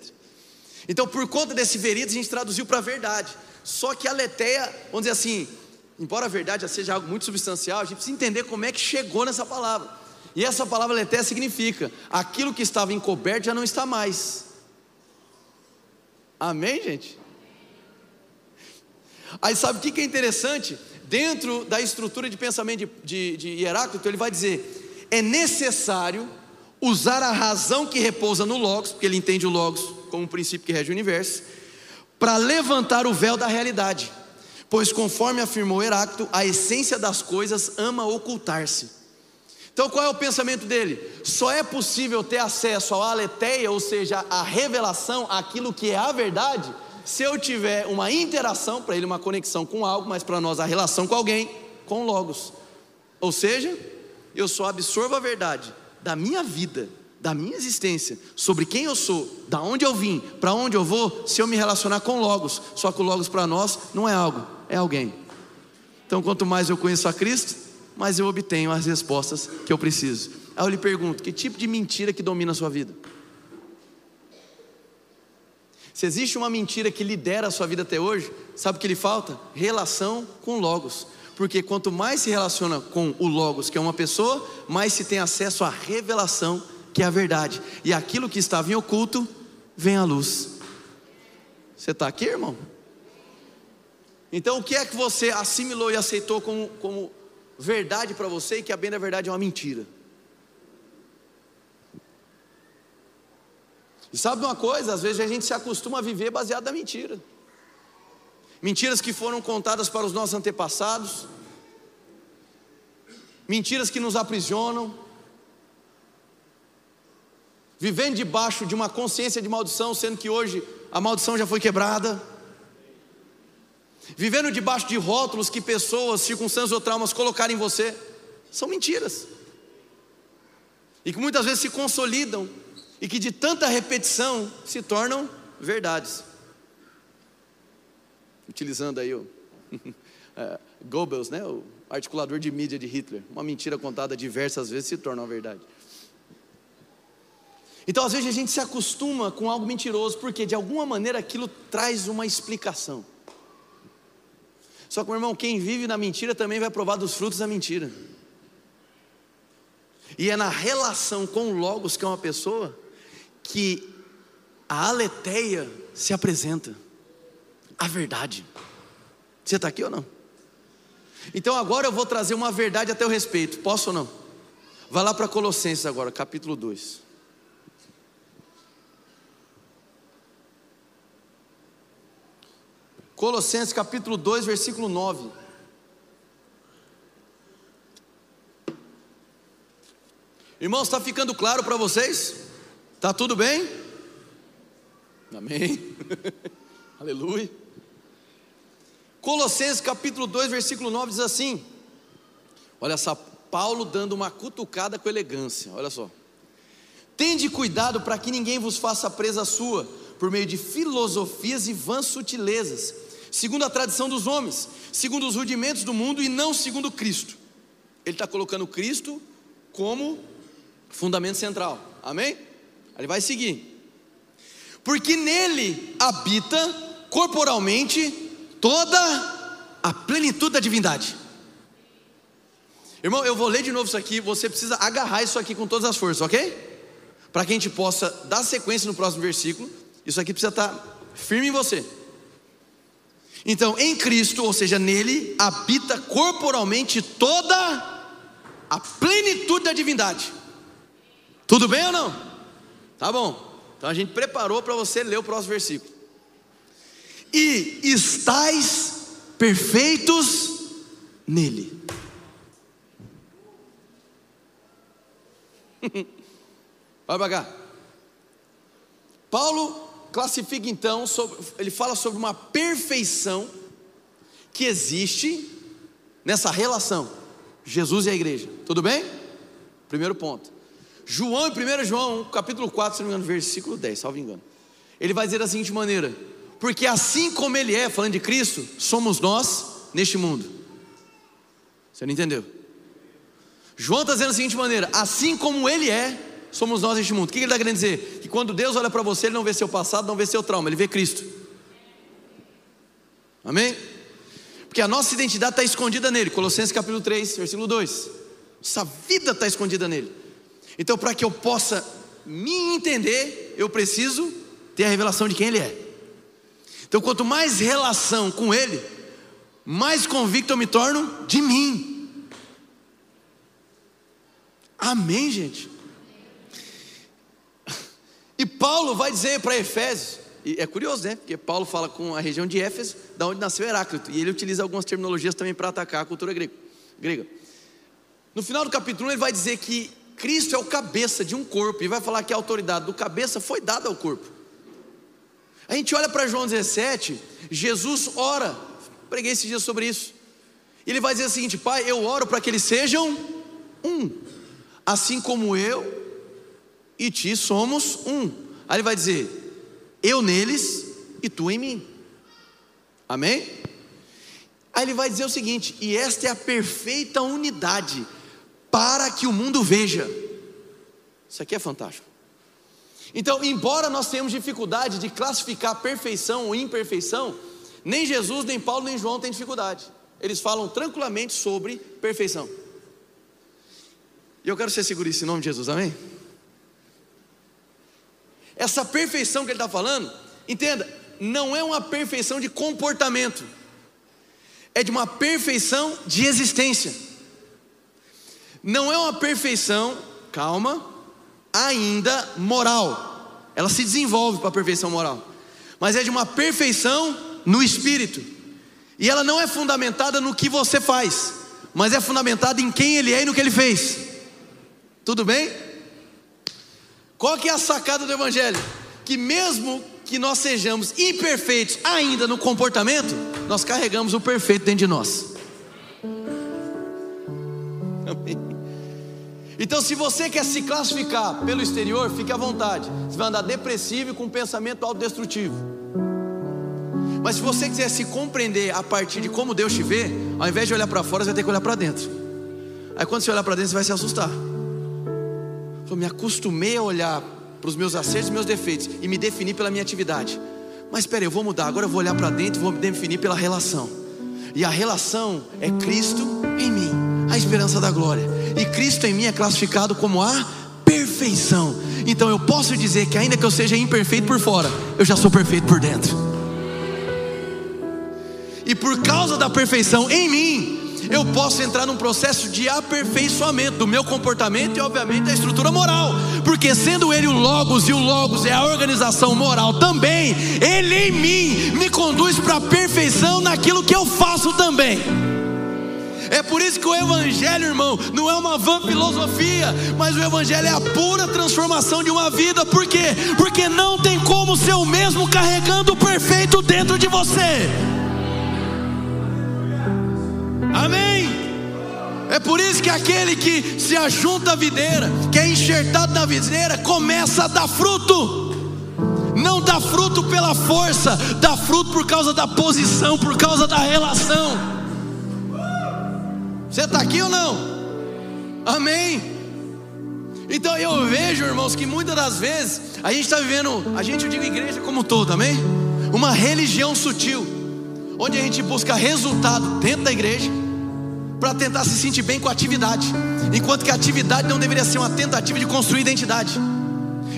Então, por conta desse Veritas, a gente traduziu para verdade. Só que a letéia, vamos dizer assim, embora a verdade já seja algo muito substancial, a gente precisa entender como é que chegou nessa palavra. E essa palavra letéia significa: aquilo que estava encoberto já não está mais. Amém, gente? Aí sabe o que é interessante? Dentro da estrutura de pensamento de, de, de Heráclito, ele vai dizer: é necessário usar a razão que repousa no Logos, porque ele entende o Logos como um princípio que rege o universo, para levantar o véu da realidade. Pois, conforme afirmou Heráclito, a essência das coisas ama ocultar-se. Então, qual é o pensamento dele? Só é possível ter acesso à aletheia, ou seja, à revelação, aquilo que é a verdade, se eu tiver uma interação, para ele uma conexão com algo, mas para nós a relação com alguém, com Logos. Ou seja, eu só absorvo a verdade da minha vida, da minha existência, sobre quem eu sou, da onde eu vim, para onde eu vou, se eu me relacionar com Logos. Só que o Logos para nós não é algo, é alguém. Então, quanto mais eu conheço a Cristo, mas eu obtenho as respostas que eu preciso. Aí eu lhe pergunto: que tipo de mentira que domina a sua vida? Se existe uma mentira que lidera a sua vida até hoje, sabe o que lhe falta? Relação com Logos. Porque quanto mais se relaciona com o Logos, que é uma pessoa, mais se tem acesso à revelação, que é a verdade. E aquilo que estava em oculto, vem à luz. Você está aqui, irmão? Então, o que é que você assimilou e aceitou como, como verdade para você e que a bem da verdade é uma mentira? E sabe uma coisa? Às vezes a gente se acostuma a viver baseado na mentira. Mentiras que foram contadas para os nossos antepassados, mentiras que nos aprisionam, vivendo debaixo de uma consciência de maldição, sendo que hoje a maldição já foi quebrada, vivendo debaixo de rótulos que pessoas, circunstâncias ou traumas colocaram em você, são mentiras, e que muitas vezes se consolidam, e que de tanta repetição se tornam verdades utilizando aí o é, <laughs> Goebbels, né, o articulador de mídia de Hitler. Uma mentira contada diversas vezes se torna uma verdade. Então, às vezes, a gente se acostuma com algo mentiroso, porque de alguma maneira aquilo traz uma explicação. Só que, meu irmão, quem vive na mentira também vai provar dos frutos da mentira. E é na relação com o Logos, que é uma pessoa, que a aletheia se apresenta a verdade. Você está aqui ou não? Então agora eu vou trazer uma verdade a teu respeito. Posso ou não? Vai lá para Colossenses agora, capítulo 2. Colossenses capítulo 2, versículo 9. Irmãos, está ficando claro para vocês? Está tudo bem? Amém. <laughs> Aleluia. Colossenses capítulo 2, versículo 9 diz assim: Olha só, Paulo dando uma cutucada com elegância, olha só. Tende cuidado para que ninguém vos faça presa sua, por meio de filosofias e vãs sutilezas, segundo a tradição dos homens, segundo os rudimentos do mundo e não segundo Cristo. Ele está colocando Cristo como fundamento central, amém? Ele vai seguir. Porque nele habita corporalmente toda a plenitude da divindade. Irmão, eu vou ler de novo isso aqui. Você precisa agarrar isso aqui com todas as forças, ok? Para que a gente possa dar sequência no próximo versículo. Isso aqui precisa estar firme em você. Então, em Cristo, ou seja, nele, habita corporalmente toda a plenitude da divindade. Tudo bem ou não? Tá bom. Então a gente preparou para você ler o próximo versículo e estais perfeitos nele. <laughs> Vai para cá. Paulo classifica então, sobre, ele fala sobre uma perfeição que existe nessa relação, Jesus e a igreja. Tudo bem? Primeiro ponto. João, em 1 João, capítulo 4, se não me engano, versículo 10, salvo engano. Ele vai dizer da seguinte maneira: porque assim como Ele é, falando de Cristo, somos nós neste mundo. Você não entendeu? João está dizendo da seguinte maneira: assim como Ele é, somos nós neste mundo. O que ele está querendo dizer? Que quando Deus olha para você, Ele não vê seu passado, não vê seu trauma, Ele vê Cristo. Amém? Porque a nossa identidade está escondida nele. Colossenses capítulo 3, versículo 2. Nossa vida está escondida nele. Então, para que eu possa me entender, eu preciso ter a revelação de quem Ele é. Então, quanto mais relação com Ele, mais convicto eu me torno de mim. Amém, gente? E Paulo vai dizer para Efésios, e é curioso, né? Porque Paulo fala com a região de Éfeso, da onde nasceu Heráclito, e ele utiliza algumas terminologias também para atacar a cultura grega. No final do capítulo, ele vai dizer que Cristo é o cabeça de um corpo, e vai falar que a autoridade do cabeça foi dada ao corpo. A gente olha para João 17, Jesus ora, preguei esse dia sobre isso. Ele vai dizer o seguinte: Pai, eu oro para que eles sejam um, assim como eu e ti somos um. Aí ele vai dizer: Eu neles e tu em mim. Amém? Aí ele vai dizer o seguinte: e esta é a perfeita unidade para que o mundo veja. Isso aqui é fantástico. Então, embora nós tenhamos dificuldade de classificar perfeição ou imperfeição, nem Jesus, nem Paulo, nem João têm dificuldade. Eles falam tranquilamente sobre perfeição. E eu quero ser seguro em nome de Jesus, amém? Essa perfeição que ele está falando, entenda, não é uma perfeição de comportamento, é de uma perfeição de existência. Não é uma perfeição, calma, ainda moral. Ela se desenvolve para a perfeição moral, mas é de uma perfeição no espírito. E ela não é fundamentada no que você faz, mas é fundamentada em quem ele é e no que ele fez. Tudo bem? Qual que é a sacada do evangelho? Que mesmo que nós sejamos imperfeitos ainda no comportamento, nós carregamos o perfeito dentro de nós. Amém. Então, se você quer se classificar pelo exterior, fique à vontade. Você vai andar depressivo e com um pensamento autodestrutivo. Mas se você quiser se compreender a partir de como Deus te vê, ao invés de olhar para fora, você vai ter que olhar para dentro. Aí quando você olhar para dentro, você vai se assustar. Eu me acostumei a olhar para os meus acertos e meus defeitos e me definir pela minha atividade. Mas espera, eu vou mudar. Agora eu vou olhar para dentro e vou me definir pela relação. E a relação é Cristo em mim, a esperança da glória. E Cristo em mim é classificado como a perfeição. Então eu posso dizer que ainda que eu seja imperfeito por fora, eu já sou perfeito por dentro. E por causa da perfeição em mim, eu posso entrar num processo de aperfeiçoamento do meu comportamento e, obviamente, da estrutura moral, porque sendo Ele o Logos e o Logos é a organização moral também, Ele em mim me conduz para a perfeição naquilo que eu faço também. É por isso que o Evangelho, irmão, não é uma vã filosofia, mas o Evangelho é a pura transformação de uma vida. Por quê? Porque não tem como ser o mesmo carregando o perfeito dentro de você. Amém. É por isso que aquele que se ajunta à videira, que é enxertado na videira, começa a dar fruto. Não dá fruto pela força, dá fruto por causa da posição, por causa da relação. Você está aqui ou não? Amém. Então eu vejo, irmãos, que muitas das vezes a gente está vivendo, a gente eu digo igreja como todo, amém? Uma religião sutil, onde a gente busca resultado dentro da igreja para tentar se sentir bem com a atividade, enquanto que a atividade não deveria ser uma tentativa de construir identidade.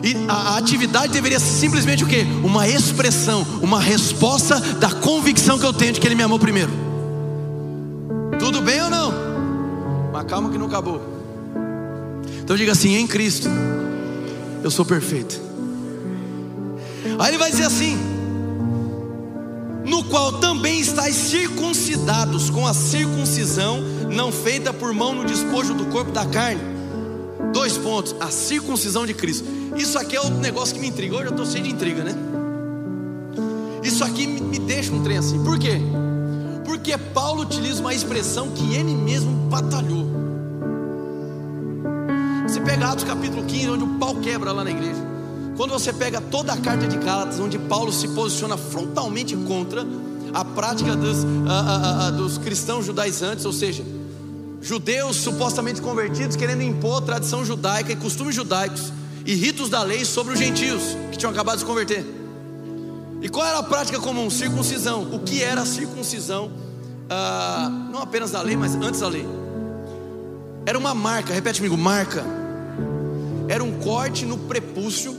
E a, atividade deveria ser simplesmente o que? Uma expressão, uma resposta da convicção que eu tenho de que Ele me amou primeiro. Tudo bem ou? Mas calma que não acabou. Então diga assim: em Cristo, eu sou perfeito. Aí ele vai dizer assim: no qual também estáis circuncidados com a circuncisão não feita por mão no despojo do corpo da carne. Dois pontos: a circuncisão de Cristo. Isso aqui é o negócio que me intriga. Hoje eu estou cheio de intriga, né? Isso aqui me, me deixa um trem assim. Por quê? Porque Paulo utiliza uma expressão que ele mesmo batalhou. Você pega Atos capítulo 15, onde o pau quebra lá na igreja. Quando você pega toda a carta de Gálatas, onde Paulo se posiciona frontalmente contra a prática dos, a, a, a, dos cristãos judaizantes, ou seja, judeus supostamente convertidos querendo impor tradição judaica e costumes judaicos e ritos da lei sobre os gentios que tinham acabado de se converter. E qual era a prática comum? Circuncisão. O que era a circuncisão? Ah, não apenas da lei, mas antes da lei. Era uma marca, repete comigo, marca. Era um corte no prepúcio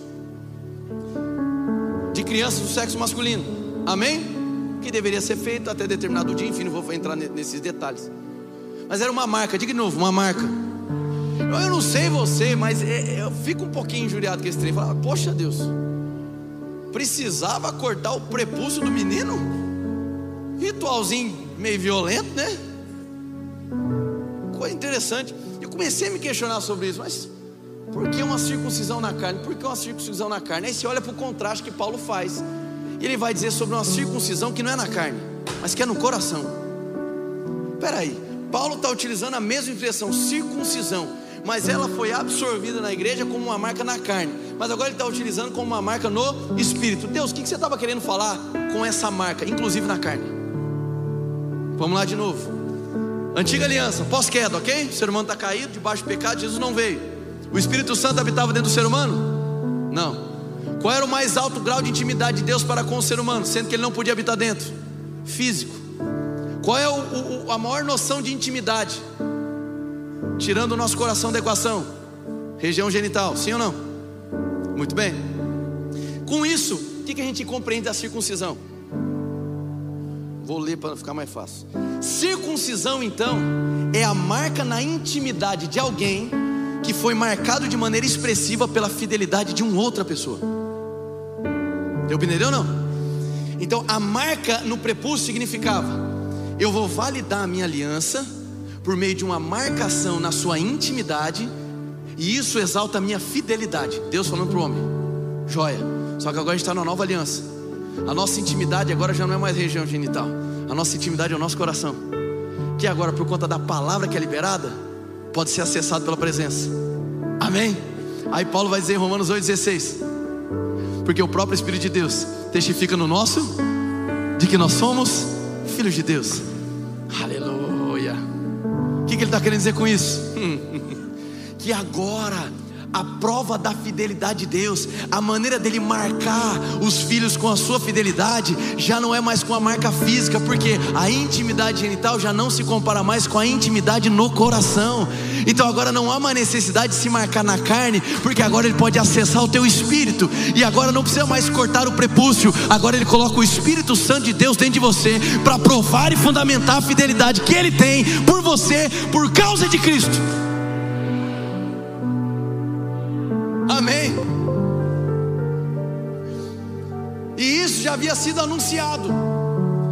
de crianças do sexo masculino. Amém? Que deveria ser feito até determinado dia, enfim, não vou entrar nesses detalhes. Mas era uma marca, diga de novo, uma marca. Eu não sei você, mas é, é, eu fico um pouquinho injuriado com esse trem. Fala, poxa Deus, precisava cortar o prepúcio do menino? Ritualzinho meio violento, né? Coisa interessante. Eu comecei a me questionar sobre isso, mas por que uma circuncisão na carne? Por que uma circuncisão na carne? Aí você olha para o contraste que Paulo faz. E ele vai dizer sobre uma circuncisão que não é na carne, mas que é no coração. Espera aí, Paulo está utilizando a mesma expressão, circuncisão, mas ela foi absorvida na igreja como uma marca na carne. Mas agora ele está utilizando como uma marca no espírito. Deus, o que você estava querendo falar com essa marca, inclusive na carne? Vamos lá de novo. Antiga aliança, pós-queda, ok? O ser humano está caído, debaixo do pecado, Jesus não veio. O Espírito Santo habitava dentro do ser humano? Não. Qual era o mais alto grau de intimidade de Deus para com o ser humano, sendo que ele não podia habitar dentro? Físico. Qual é o, o, a maior noção de intimidade? Tirando o nosso coração da equação, região genital, sim ou não? Muito bem. Com isso, o que, a gente compreende da circuncisão? Vou ler para ficar mais fácil. Circuncisão, então, é a marca na intimidade de alguém que foi marcado de maneira expressiva pela fidelidade de uma outra pessoa. Deu entendeu ou não? Então, a marca no prepúcio significava: eu vou validar a minha aliança por meio de uma marcação na sua intimidade, e isso exalta a minha fidelidade. Deus falando para o homem: joia. Só que agora a gente está na nova aliança. A nossa intimidade agora já não é mais região genital. A nossa intimidade é o nosso coração. Que agora, por conta da palavra que é liberada, pode ser acessado pela presença. Amém? Aí Paulo vai dizer em Romanos 8,16: Porque o próprio Espírito de Deus testifica no nosso de que nós somos filhos de Deus. Aleluia. Que, que ele está querendo dizer com isso? <laughs> que agora a prova da fidelidade de Deus, a maneira dele marcar os filhos com a sua fidelidade, já não é mais com a marca física, porque a intimidade genital já não se compara mais com a intimidade no coração. Então agora não há uma necessidade de se marcar na carne, porque agora ele pode acessar o teu espírito, e agora não precisa mais cortar o prepúcio, agora ele coloca o Espírito Santo de Deus dentro de você, para provar e fundamentar a fidelidade que ele tem por você, por causa de Cristo. Amém. E isso já havia sido anunciado.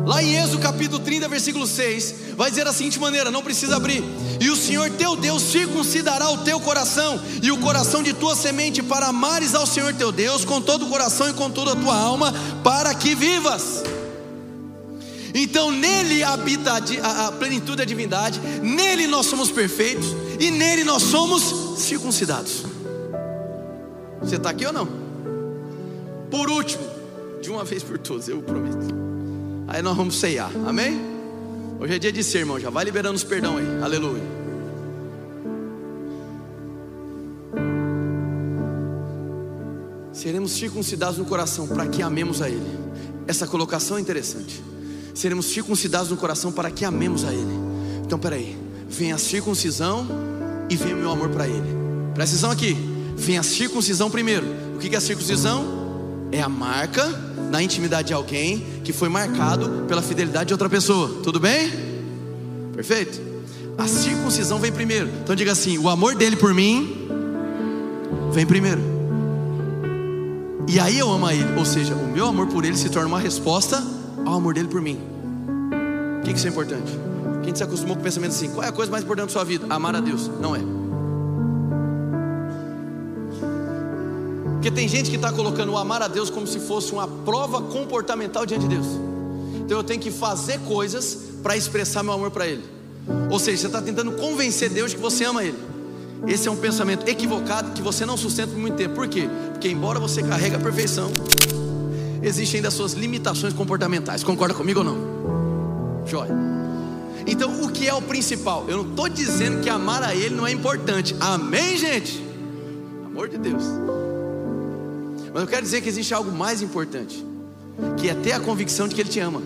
Lá em Êxodo capítulo 30, versículo 6, vai dizer da seguinte maneira: não precisa abrir. E o Senhor teu Deus circuncidará o teu coração e o coração de tua semente para amares ao Senhor teu Deus com todo o coração e com toda a tua alma, para que vivas. Então nele habita a, a plenitude da divindade, nele nós somos perfeitos e nele nós somos circuncidados. Você está aqui ou não? Por último, de uma vez por todas, eu prometo. Aí nós vamos ceiar, amém? Hoje é dia de ser, irmão. Já vai liberando os perdão aí, aleluia. Seremos circuncidados no coração para que amemos a Ele. Essa colocação é interessante. Seremos circuncidados no coração para que amemos a Ele. Então, peraí. Vem a circuncisão e vem o meu amor para Ele. Presta atenção aqui vem a circuncisão primeiro. O que é a circuncisão? É a marca na intimidade de alguém que foi marcado pela fidelidade de outra pessoa. Tudo bem? Perfeito? A circuncisão vem primeiro. Então diga assim: o amor dele por mim vem primeiro. E aí eu amo a ele. Ou seja, o meu amor por ele se torna uma resposta ao amor dele por mim. O que, que isso é importante? Quem se acostumou com o pensamento assim: qual é a coisa mais importante da sua vida? Amar a Deus. Não é. Porque tem gente que está colocando o amar a Deus como se fosse uma prova comportamental diante de Deus. Então eu tenho que fazer coisas para expressar meu amor para Ele. Ou seja, você está tentando convencer Deus de que você ama Ele. Esse é um pensamento equivocado que você não sustenta por muito tempo. Por quê? Porque embora você carregue a perfeição, existem ainda suas limitações comportamentais. Concorda comigo ou não? Joia. Então, o que é o principal? Eu não estou dizendo que amar a Ele não é importante. Amém, gente? Amor de Deus. Mas eu quero dizer que existe algo mais importante, que é ter a convicção de que Ele te ama.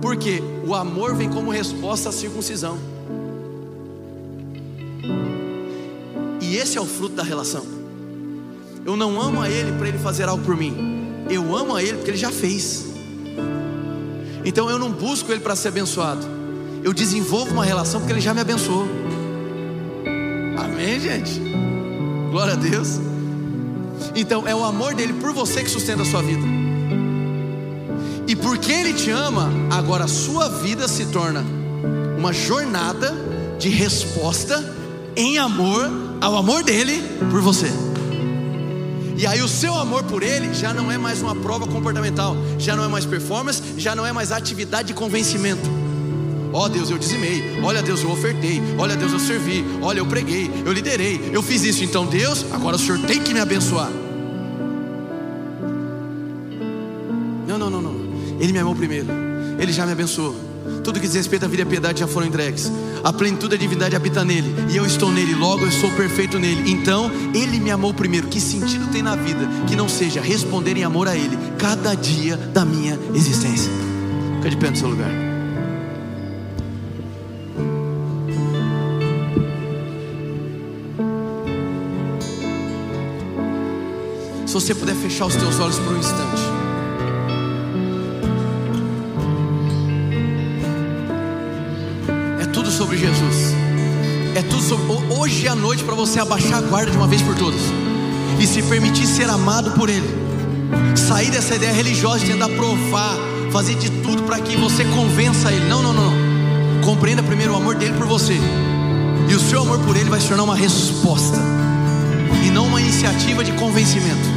Porque o amor vem como resposta à circuncisão. E esse é o fruto da relação. Eu não amo a Ele para Ele fazer algo por mim. Eu amo a Ele porque Ele já fez. Então eu não busco Ele para ser abençoado. Eu desenvolvo uma relação porque Ele já me abençoou. Amém, gente? Glória a Deus. Então é o amor dele por você que sustenta a sua vida. E porque ele te ama, agora a sua vida se torna uma jornada de resposta em amor ao amor dele por você. E aí o seu amor por ele já não é mais uma prova comportamental, já não é mais performance, já não é mais atividade de convencimento. Ó oh, Deus, eu dizimei. Olha Deus, eu ofertei. Olha Deus, eu servi. Olha, eu preguei. Eu liderei. Eu fiz isso. Então, Deus, agora o Senhor tem que me abençoar. Não, não, não, não. Ele me amou primeiro. Ele já me abençoou. Tudo que diz respeito à vida e à piedade já foram entregues. A plenitude da divindade habita nele, e eu estou nele, logo eu sou perfeito nele. Então, ele me amou primeiro. Que sentido tem na vida que não seja responder em amor a ele cada dia da minha existência? Fica de pé no seu lugar. Se você puder fechar os teus olhos por um instante. É tudo sobre Jesus. É tudo sobre hoje à noite para você abaixar a guarda de uma vez por todas e se permitir ser amado por Ele. Sair dessa ideia religiosa de tentar provar, fazer de tudo para que você convença Ele. Não, não, não. Compreenda primeiro o amor dele por você. E o seu amor por Ele vai se tornar uma resposta e não uma iniciativa de convencimento.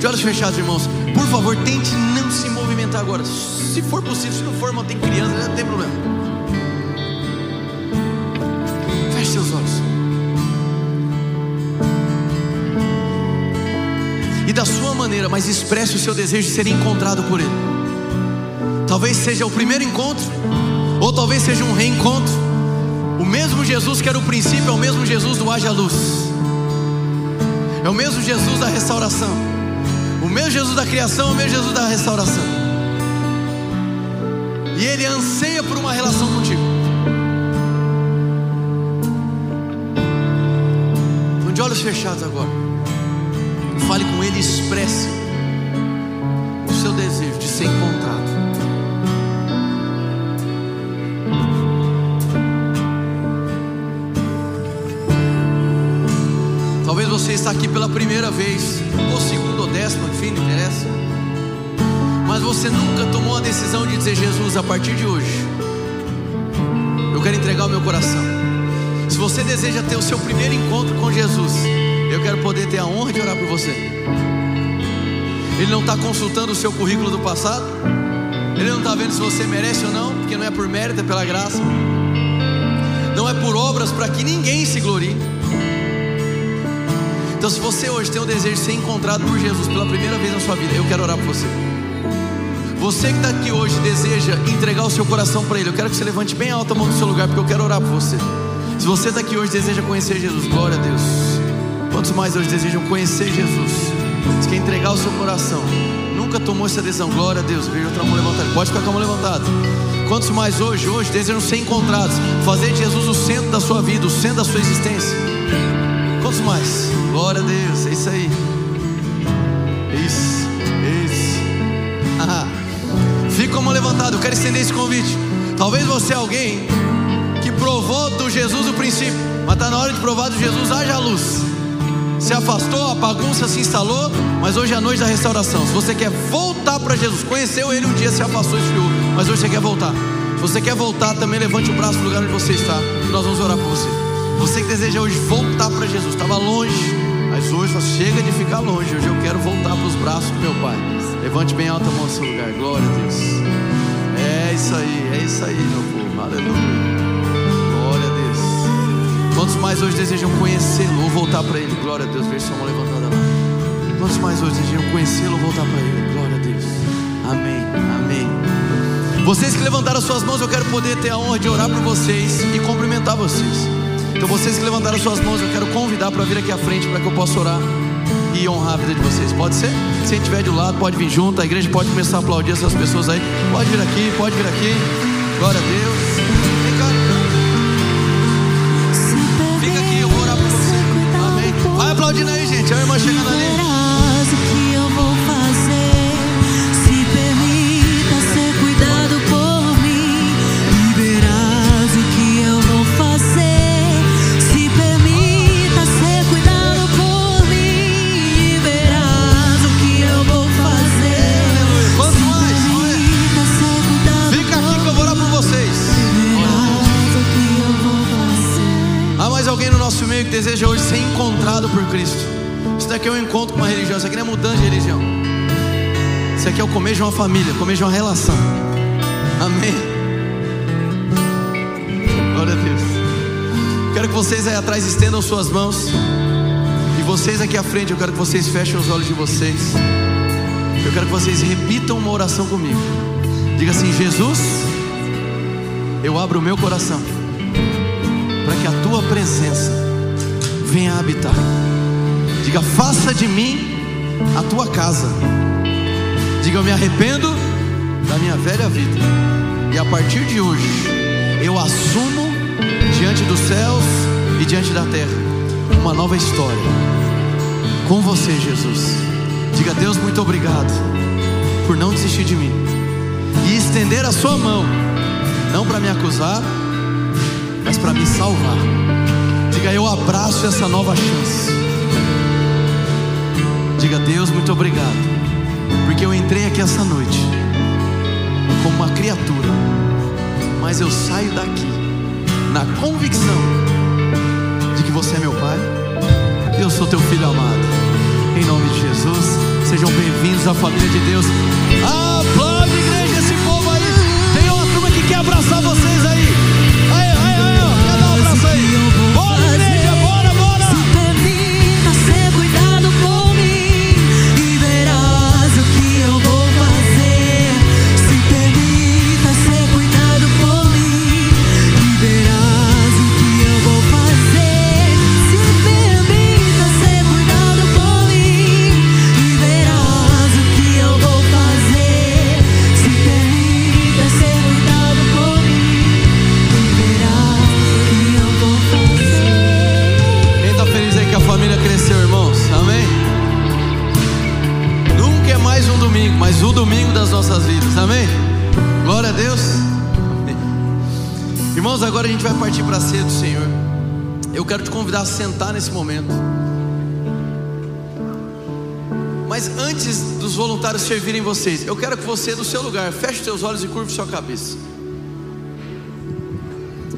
De olhos fechados, irmãos, por favor, tente não se movimentar agora. Se for possível, se não for, mantém criança, não tem problema. Feche seus olhos. E da sua maneira, mas expresse o seu desejo de ser encontrado por Ele. Talvez seja o primeiro encontro, ou talvez seja um reencontro. O mesmo Jesus que era o princípio é o mesmo Jesus do haja luz. É o mesmo Jesus da restauração. O mesmo Jesus da criação o mesmo Jesus da restauração. E Ele anseia por uma relação contigo. Então, de olhos fechados agora. Fale com Ele e expresse o seu desejo de ser encontrado. Talvez você está aqui pela primeira vez, ou segunda ou décima, enfim, não interessa. Mas você nunca tomou a decisão de dizer: Jesus, a partir de hoje, eu quero entregar o meu coração. Se você deseja ter o seu primeiro encontro com Jesus, eu quero poder ter a honra de orar por você. Ele não está consultando o seu currículo do passado, ele não está vendo se você merece ou não, porque não é por mérito, é pela graça, não é por obras para que ninguém se glorie. Então, se você hoje tem o desejo de ser encontrado por Jesus pela primeira vez na sua vida, eu quero orar por você. Você que está aqui hoje deseja entregar o seu coração para Ele, eu quero que você levante bem alta a mão do seu lugar, porque eu quero orar por você. Se você está aqui hoje deseja conhecer Jesus, glória a Deus. Quantos mais hoje desejam conhecer Jesus? Você quer entregar o seu coração? Nunca tomou essa decisão, glória a Deus. Veja outra mão levantada, pode ficar com a mão levantada. Quantos mais hoje, hoje desejam ser encontrados? Fazer de Jesus o centro da sua vida, o centro da sua existência. Quantos mais? Glória a Deus, é isso aí. Isso, isso. <laughs> Ah, fica como levantado, eu quero estender esse convite. Talvez você é alguém que provou do Jesus o princípio, mas está na hora de provar do Jesus, haja luz. Se afastou, a bagunça se instalou, mas hoje é a noite da restauração. Se você quer voltar para Jesus, conheceu Ele um dia, se afastou e esfriou, mas hoje você quer voltar. Se você quer voltar, também levante o braço no lugar onde você está, nós vamos orar por você. Você que deseja hoje voltar para Jesus, estava longe, mas hoje só chega de ficar longe. Hoje eu quero voltar para os braços do meu Pai. Levante bem alta a mão no seu lugar. Glória a Deus. É isso aí, é isso aí, meu povo. Aleluia. Glória a Deus. Quantos mais hoje desejam conhecê-lo ou voltar para Ele? Glória a Deus. Veja sua mão levantada lá. Quantos mais hoje desejam conhecê-lo ou voltar para Ele? Glória a Deus. Amém. Amém. Vocês que levantaram suas mãos, eu quero poder ter a honra de orar por vocês e cumprimentar vocês. Então vocês que levantaram suas mãos, eu quero convidar para vir aqui à frente para que eu possa orar e honrar a vida de vocês. Pode ser? Se estiver de lado, pode vir junto. A igreja pode começar a aplaudir essas pessoas aí. Pode vir aqui, pode vir aqui. Glória a Deus. Fica aqui, eu vou orar por você. Amém. Vai aplaudindo aí, gente. A irmã chegando ali. Meio que deseja hoje ser encontrado por Cristo. Isso daqui é um encontro com uma religião, isso aqui não é mudança de religião. Isso aqui é o começo de uma família, o começo de uma relação. Amém. Glória a Deus. Quero que vocês aí atrás estendam suas mãos. E vocês aqui à frente, eu quero que vocês fechem os olhos de vocês. Eu quero que vocês repitam uma oração comigo. Diga assim: Jesus, eu abro o meu coração para que a tua presença venha habitar. Diga, faça de mim a tua casa. Diga, eu me arrependo da minha velha vida. E a partir de hoje, eu assumo diante dos céus e diante da terra uma nova história. Com você, Jesus. Diga, Deus, muito obrigado por não desistir de mim e estender a sua mão, não para me acusar, mas para me salvar. Diga, eu abraço essa nova chance. Diga, Deus, muito obrigado, porque eu entrei aqui essa noite como uma criatura, mas eu saio daqui na convicção de que você é meu Pai eu sou teu filho amado. Em nome de Jesus, sejam bem-vindos à família de Deus. Aplaude, sentar nesse momento. Mas antes dos voluntários servirem vocês, eu quero que você, do seu lugar, feche seus olhos e curve sua cabeça.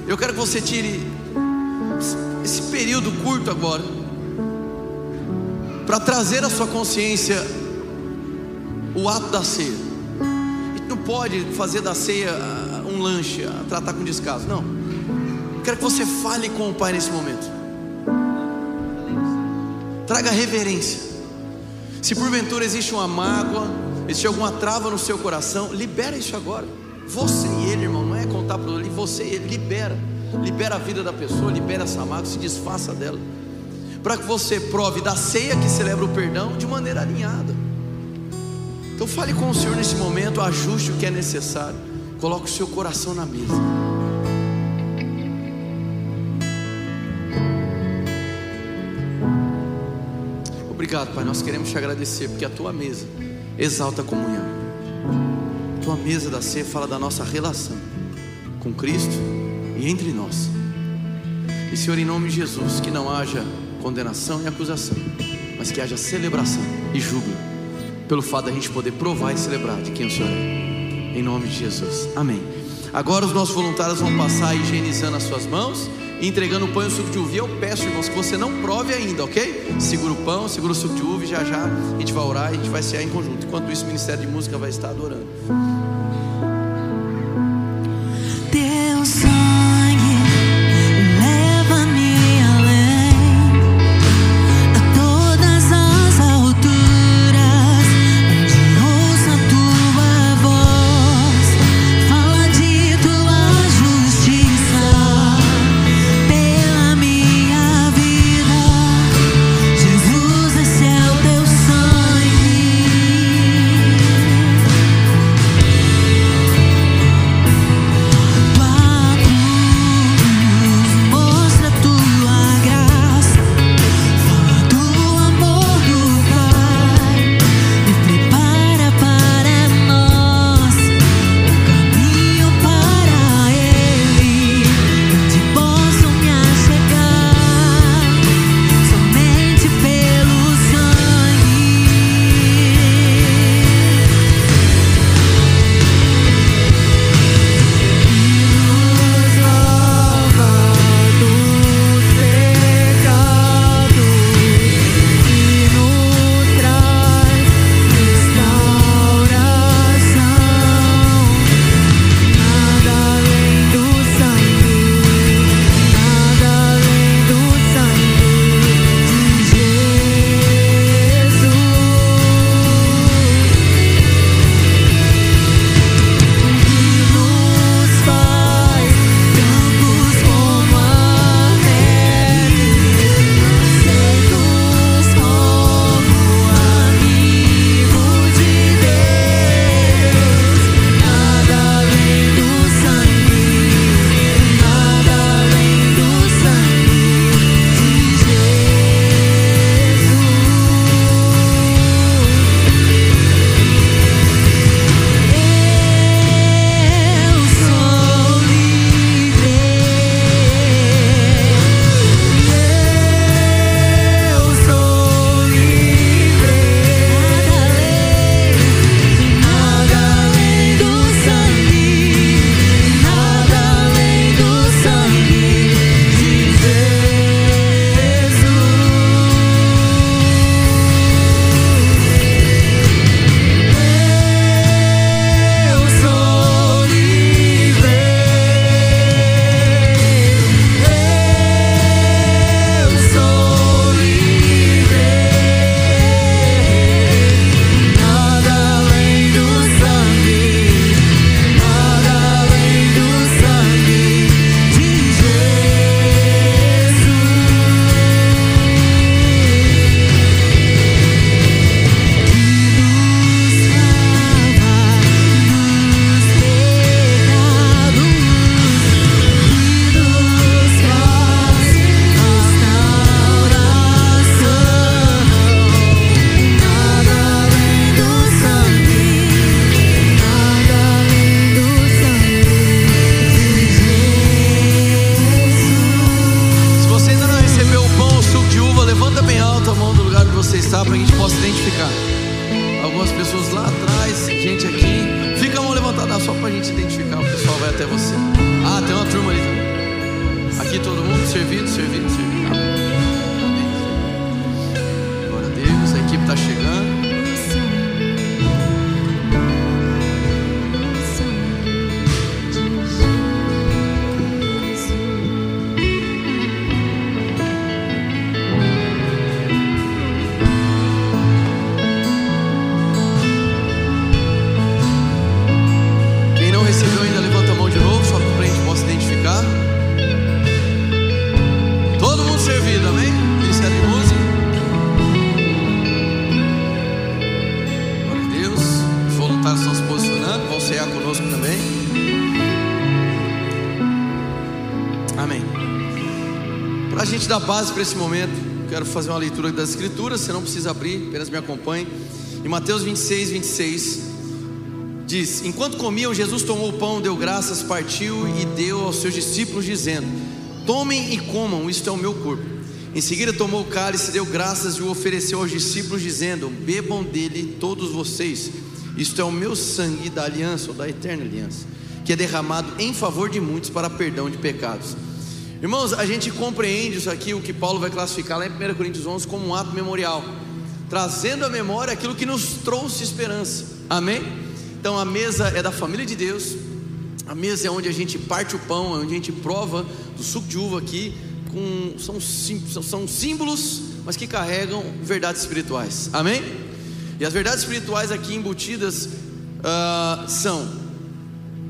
Eu quero que você tire esse período curto agora para trazer à sua consciência o ato da ceia. Gente não pode fazer da ceia ah, um lanche, ah, tratar com descaso, não. Quero que você fale com o Pai nesse momento. Traga reverência. Se porventura existe uma mágoa, existe alguma trava no seu coração, libera isso agora. Você e ele, irmão, não é contar para ele, você e ele, libera. Libera a vida da pessoa, libera essa mágoa, se desfaça dela. Para que você prove da ceia que celebra o perdão de maneira alinhada. Então fale com o Senhor nesse momento, ajuste o que é necessário. Coloque o seu coração na mesa. Obrigado, Pai. Nós queremos te agradecer porque a tua mesa exalta a comunhão. A tua mesa da ceia fala da nossa relação com Cristo e entre nós. E Senhor, em nome de Jesus, que não haja condenação e acusação, mas que haja celebração e júbilo, pelo fato da gente poder provar e celebrar de quem o Senhor é. Em nome de Jesus. Amém. Agora os nossos voluntários vão passar higienizando as suas mãos entregando o pão e o suco de uva. E eu peço, irmãos, que você não prove ainda, ok? Segura o pão, segura o suco de uva e já já a gente vai orar e a gente vai cear em conjunto. Enquanto isso, o Ministério de Música vai estar adorando. Base para esse momento, quero fazer uma leitura das Escrituras. Você não precisa abrir, apenas me acompanhe. Em Mateus 26, 26. Diz: Enquanto comiam, Jesus tomou o pão, deu graças, partiu e deu aos seus discípulos, dizendo: Tomem e comam, isto é o meu corpo. Em seguida, tomou o cálice, deu graças e o ofereceu aos discípulos, dizendo: Bebam dele todos vocês, isto é o meu sangue da aliança ou da eterna aliança, que é derramado em favor de muitos para perdão de pecados. Irmãos, a gente compreende isso aqui, o que Paulo vai classificar lá em 1 Coríntios 11 como um ato memorial, trazendo à memória aquilo que nos trouxe esperança. Amém? Então a mesa é da família de Deus. A mesa é onde a gente parte o pão, é onde a gente prova do suco de uva aqui. Com, são, são- símbolos, mas que carregam verdades espirituais. Amém? E as verdades espirituais aqui embutidas ah, são: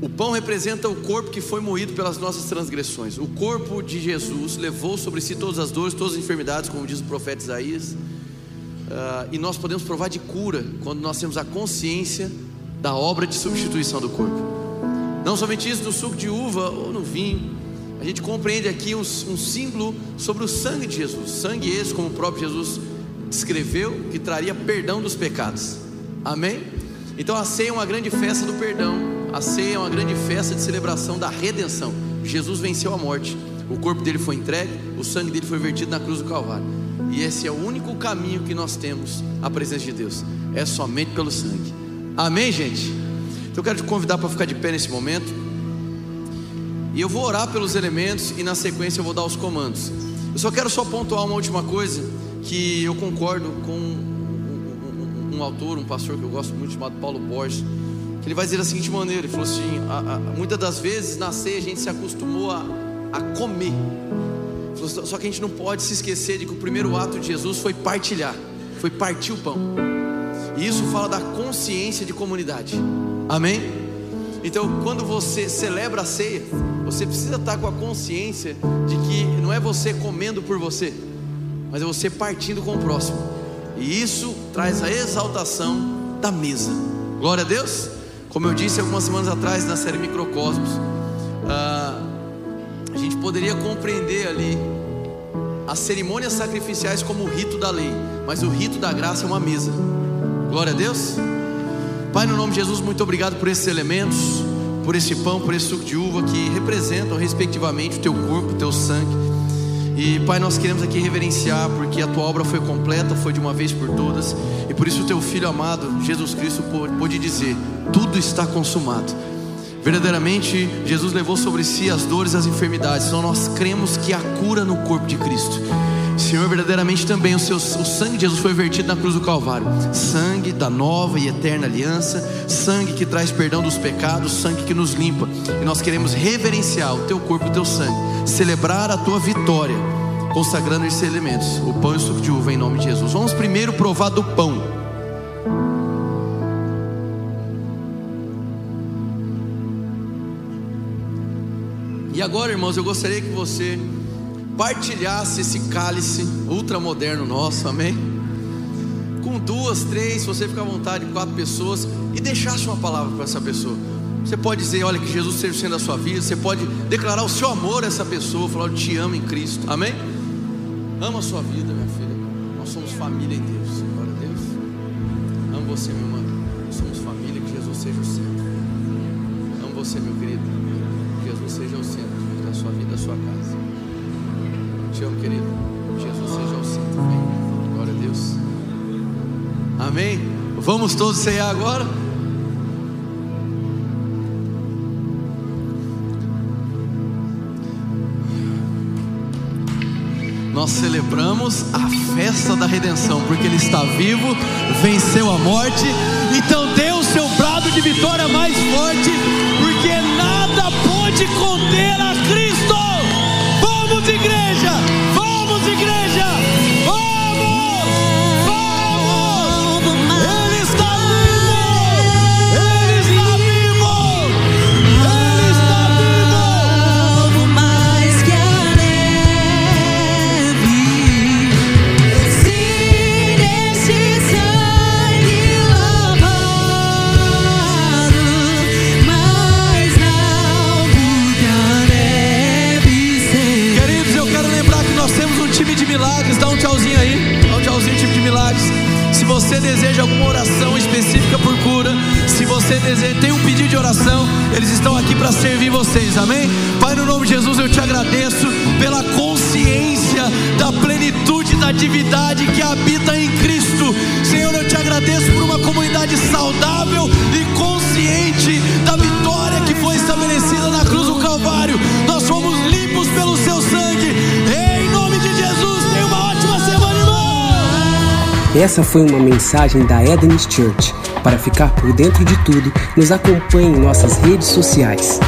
o pão representa o corpo que foi moído pelas nossas transgressões. O corpo de Jesus levou sobre si todas as dores, todas as enfermidades, como diz o profeta Isaías. Ah, e nós podemos provar de cura quando nós temos a consciência da obra de substituição do corpo. Não somente isso, no suco de uva ou no vinho, a gente compreende aqui um, um símbolo sobre o sangue de Jesus. Sangue esse, como o próprio Jesus descreveu, que traria perdão dos pecados. Amém? Então a ceia é uma grande festa do perdão. A ceia é uma grande festa de celebração da redenção. Jesus venceu a morte. O corpo dele foi entregue, o sangue dele foi vertido na cruz do Calvário. E esse é o único caminho que nós temos à presença de Deus. É somente pelo sangue. Amém, gente? Então eu quero te convidar para ficar de pé nesse momento. E eu vou orar pelos elementos e na sequência eu vou dar os comandos. Eu só quero só pontuar uma última coisa que eu concordo com um, um- um autor, um pastor que eu gosto muito chamado Paulo Borges, que ele vai dizer da seguinte maneira: ele falou assim, a- a- muitas das vezes na ceia a gente se acostumou a, a comer. Só que a gente não pode se esquecer de que o primeiro ato de Jesus foi partilhar, foi partir o pão. E isso fala da consciência de comunidade. Amém? Então, quando você celebra a ceia, você precisa estar com a consciência de que não é você comendo por você, mas é você partindo com o próximo. E isso traz a exaltação da mesa. Glória a Deus. Como eu disse algumas semanas atrás na série Microcosmos, ah, a gente poderia compreender ali as cerimônias sacrificiais como o rito da lei, mas o rito da graça é uma mesa. Glória a Deus. Pai, no nome de Jesus, muito obrigado por esses elementos, por esse pão, por esse suco de uva que representam respectivamente o teu corpo, o teu sangue. E Pai, nós queremos aqui reverenciar, porque a tua obra foi completa, foi de uma vez por todas, e por isso o teu filho amado, Jesus Cristo, pô- pôde dizer: tudo está consumado. Verdadeiramente, Jesus levou sobre si as dores e as enfermidades, então nós cremos que há cura no corpo de Cristo. Senhor, verdadeiramente também o, seu, o sangue de Jesus foi vertido na cruz do Calvário sangue da nova e eterna aliança, sangue que traz perdão dos pecados, sangue que nos limpa. E nós queremos reverenciar o teu corpo e o teu sangue, celebrar a tua vitória, consagrando esses elementos, o pão e o suco de uva, em nome de Jesus. Vamos primeiro provar do pão. E agora, irmãos, eu gostaria que você partilhasse esse cálice ultramoderno nosso, amém? Com duas, três, se você ficar à vontade, quatro pessoas, e deixasse uma palavra para essa pessoa. Você pode dizer, olha, que Jesus seja o centro da sua vida, você pode declarar o seu amor a essa pessoa, falar, eu te amo em Cristo, amém? Ama a sua vida, minha filha. Nós somos família em Deus, glória a Deus. Amo você, meu irmão. Nós somos família, que Jesus seja o centro. Amo você, meu querido. Seja o centro da sua vida, da sua casa. Te amo, querido. Jesus seja o centro. Amém. Glória a Deus. Amém? Vamos todos ceiar agora? Nós celebramos a festa da redenção, porque Ele está vivo, venceu a morte, então dê o seu brado de vitória mais forte, porque nada pode conter a Cristo. Vamos, igreja! Vamos, igreja! Você deseja alguma oração específica por cura, se você deseja, tem um pedido de oração, eles estão aqui para servir vocês, amém? Pai, no nome de Jesus, eu te agradeço pela consciência da plenitude da divindade que habita em Cristo. Senhor, eu te agradeço por uma comunidade saudável e consciente da vitória que foi estabelecida na cruz do Calvário. Nós fomos limpos pelo seu sangue. Essa foi uma mensagem da Eden's Church. Para ficar por dentro de tudo, nos acompanhe em nossas redes sociais.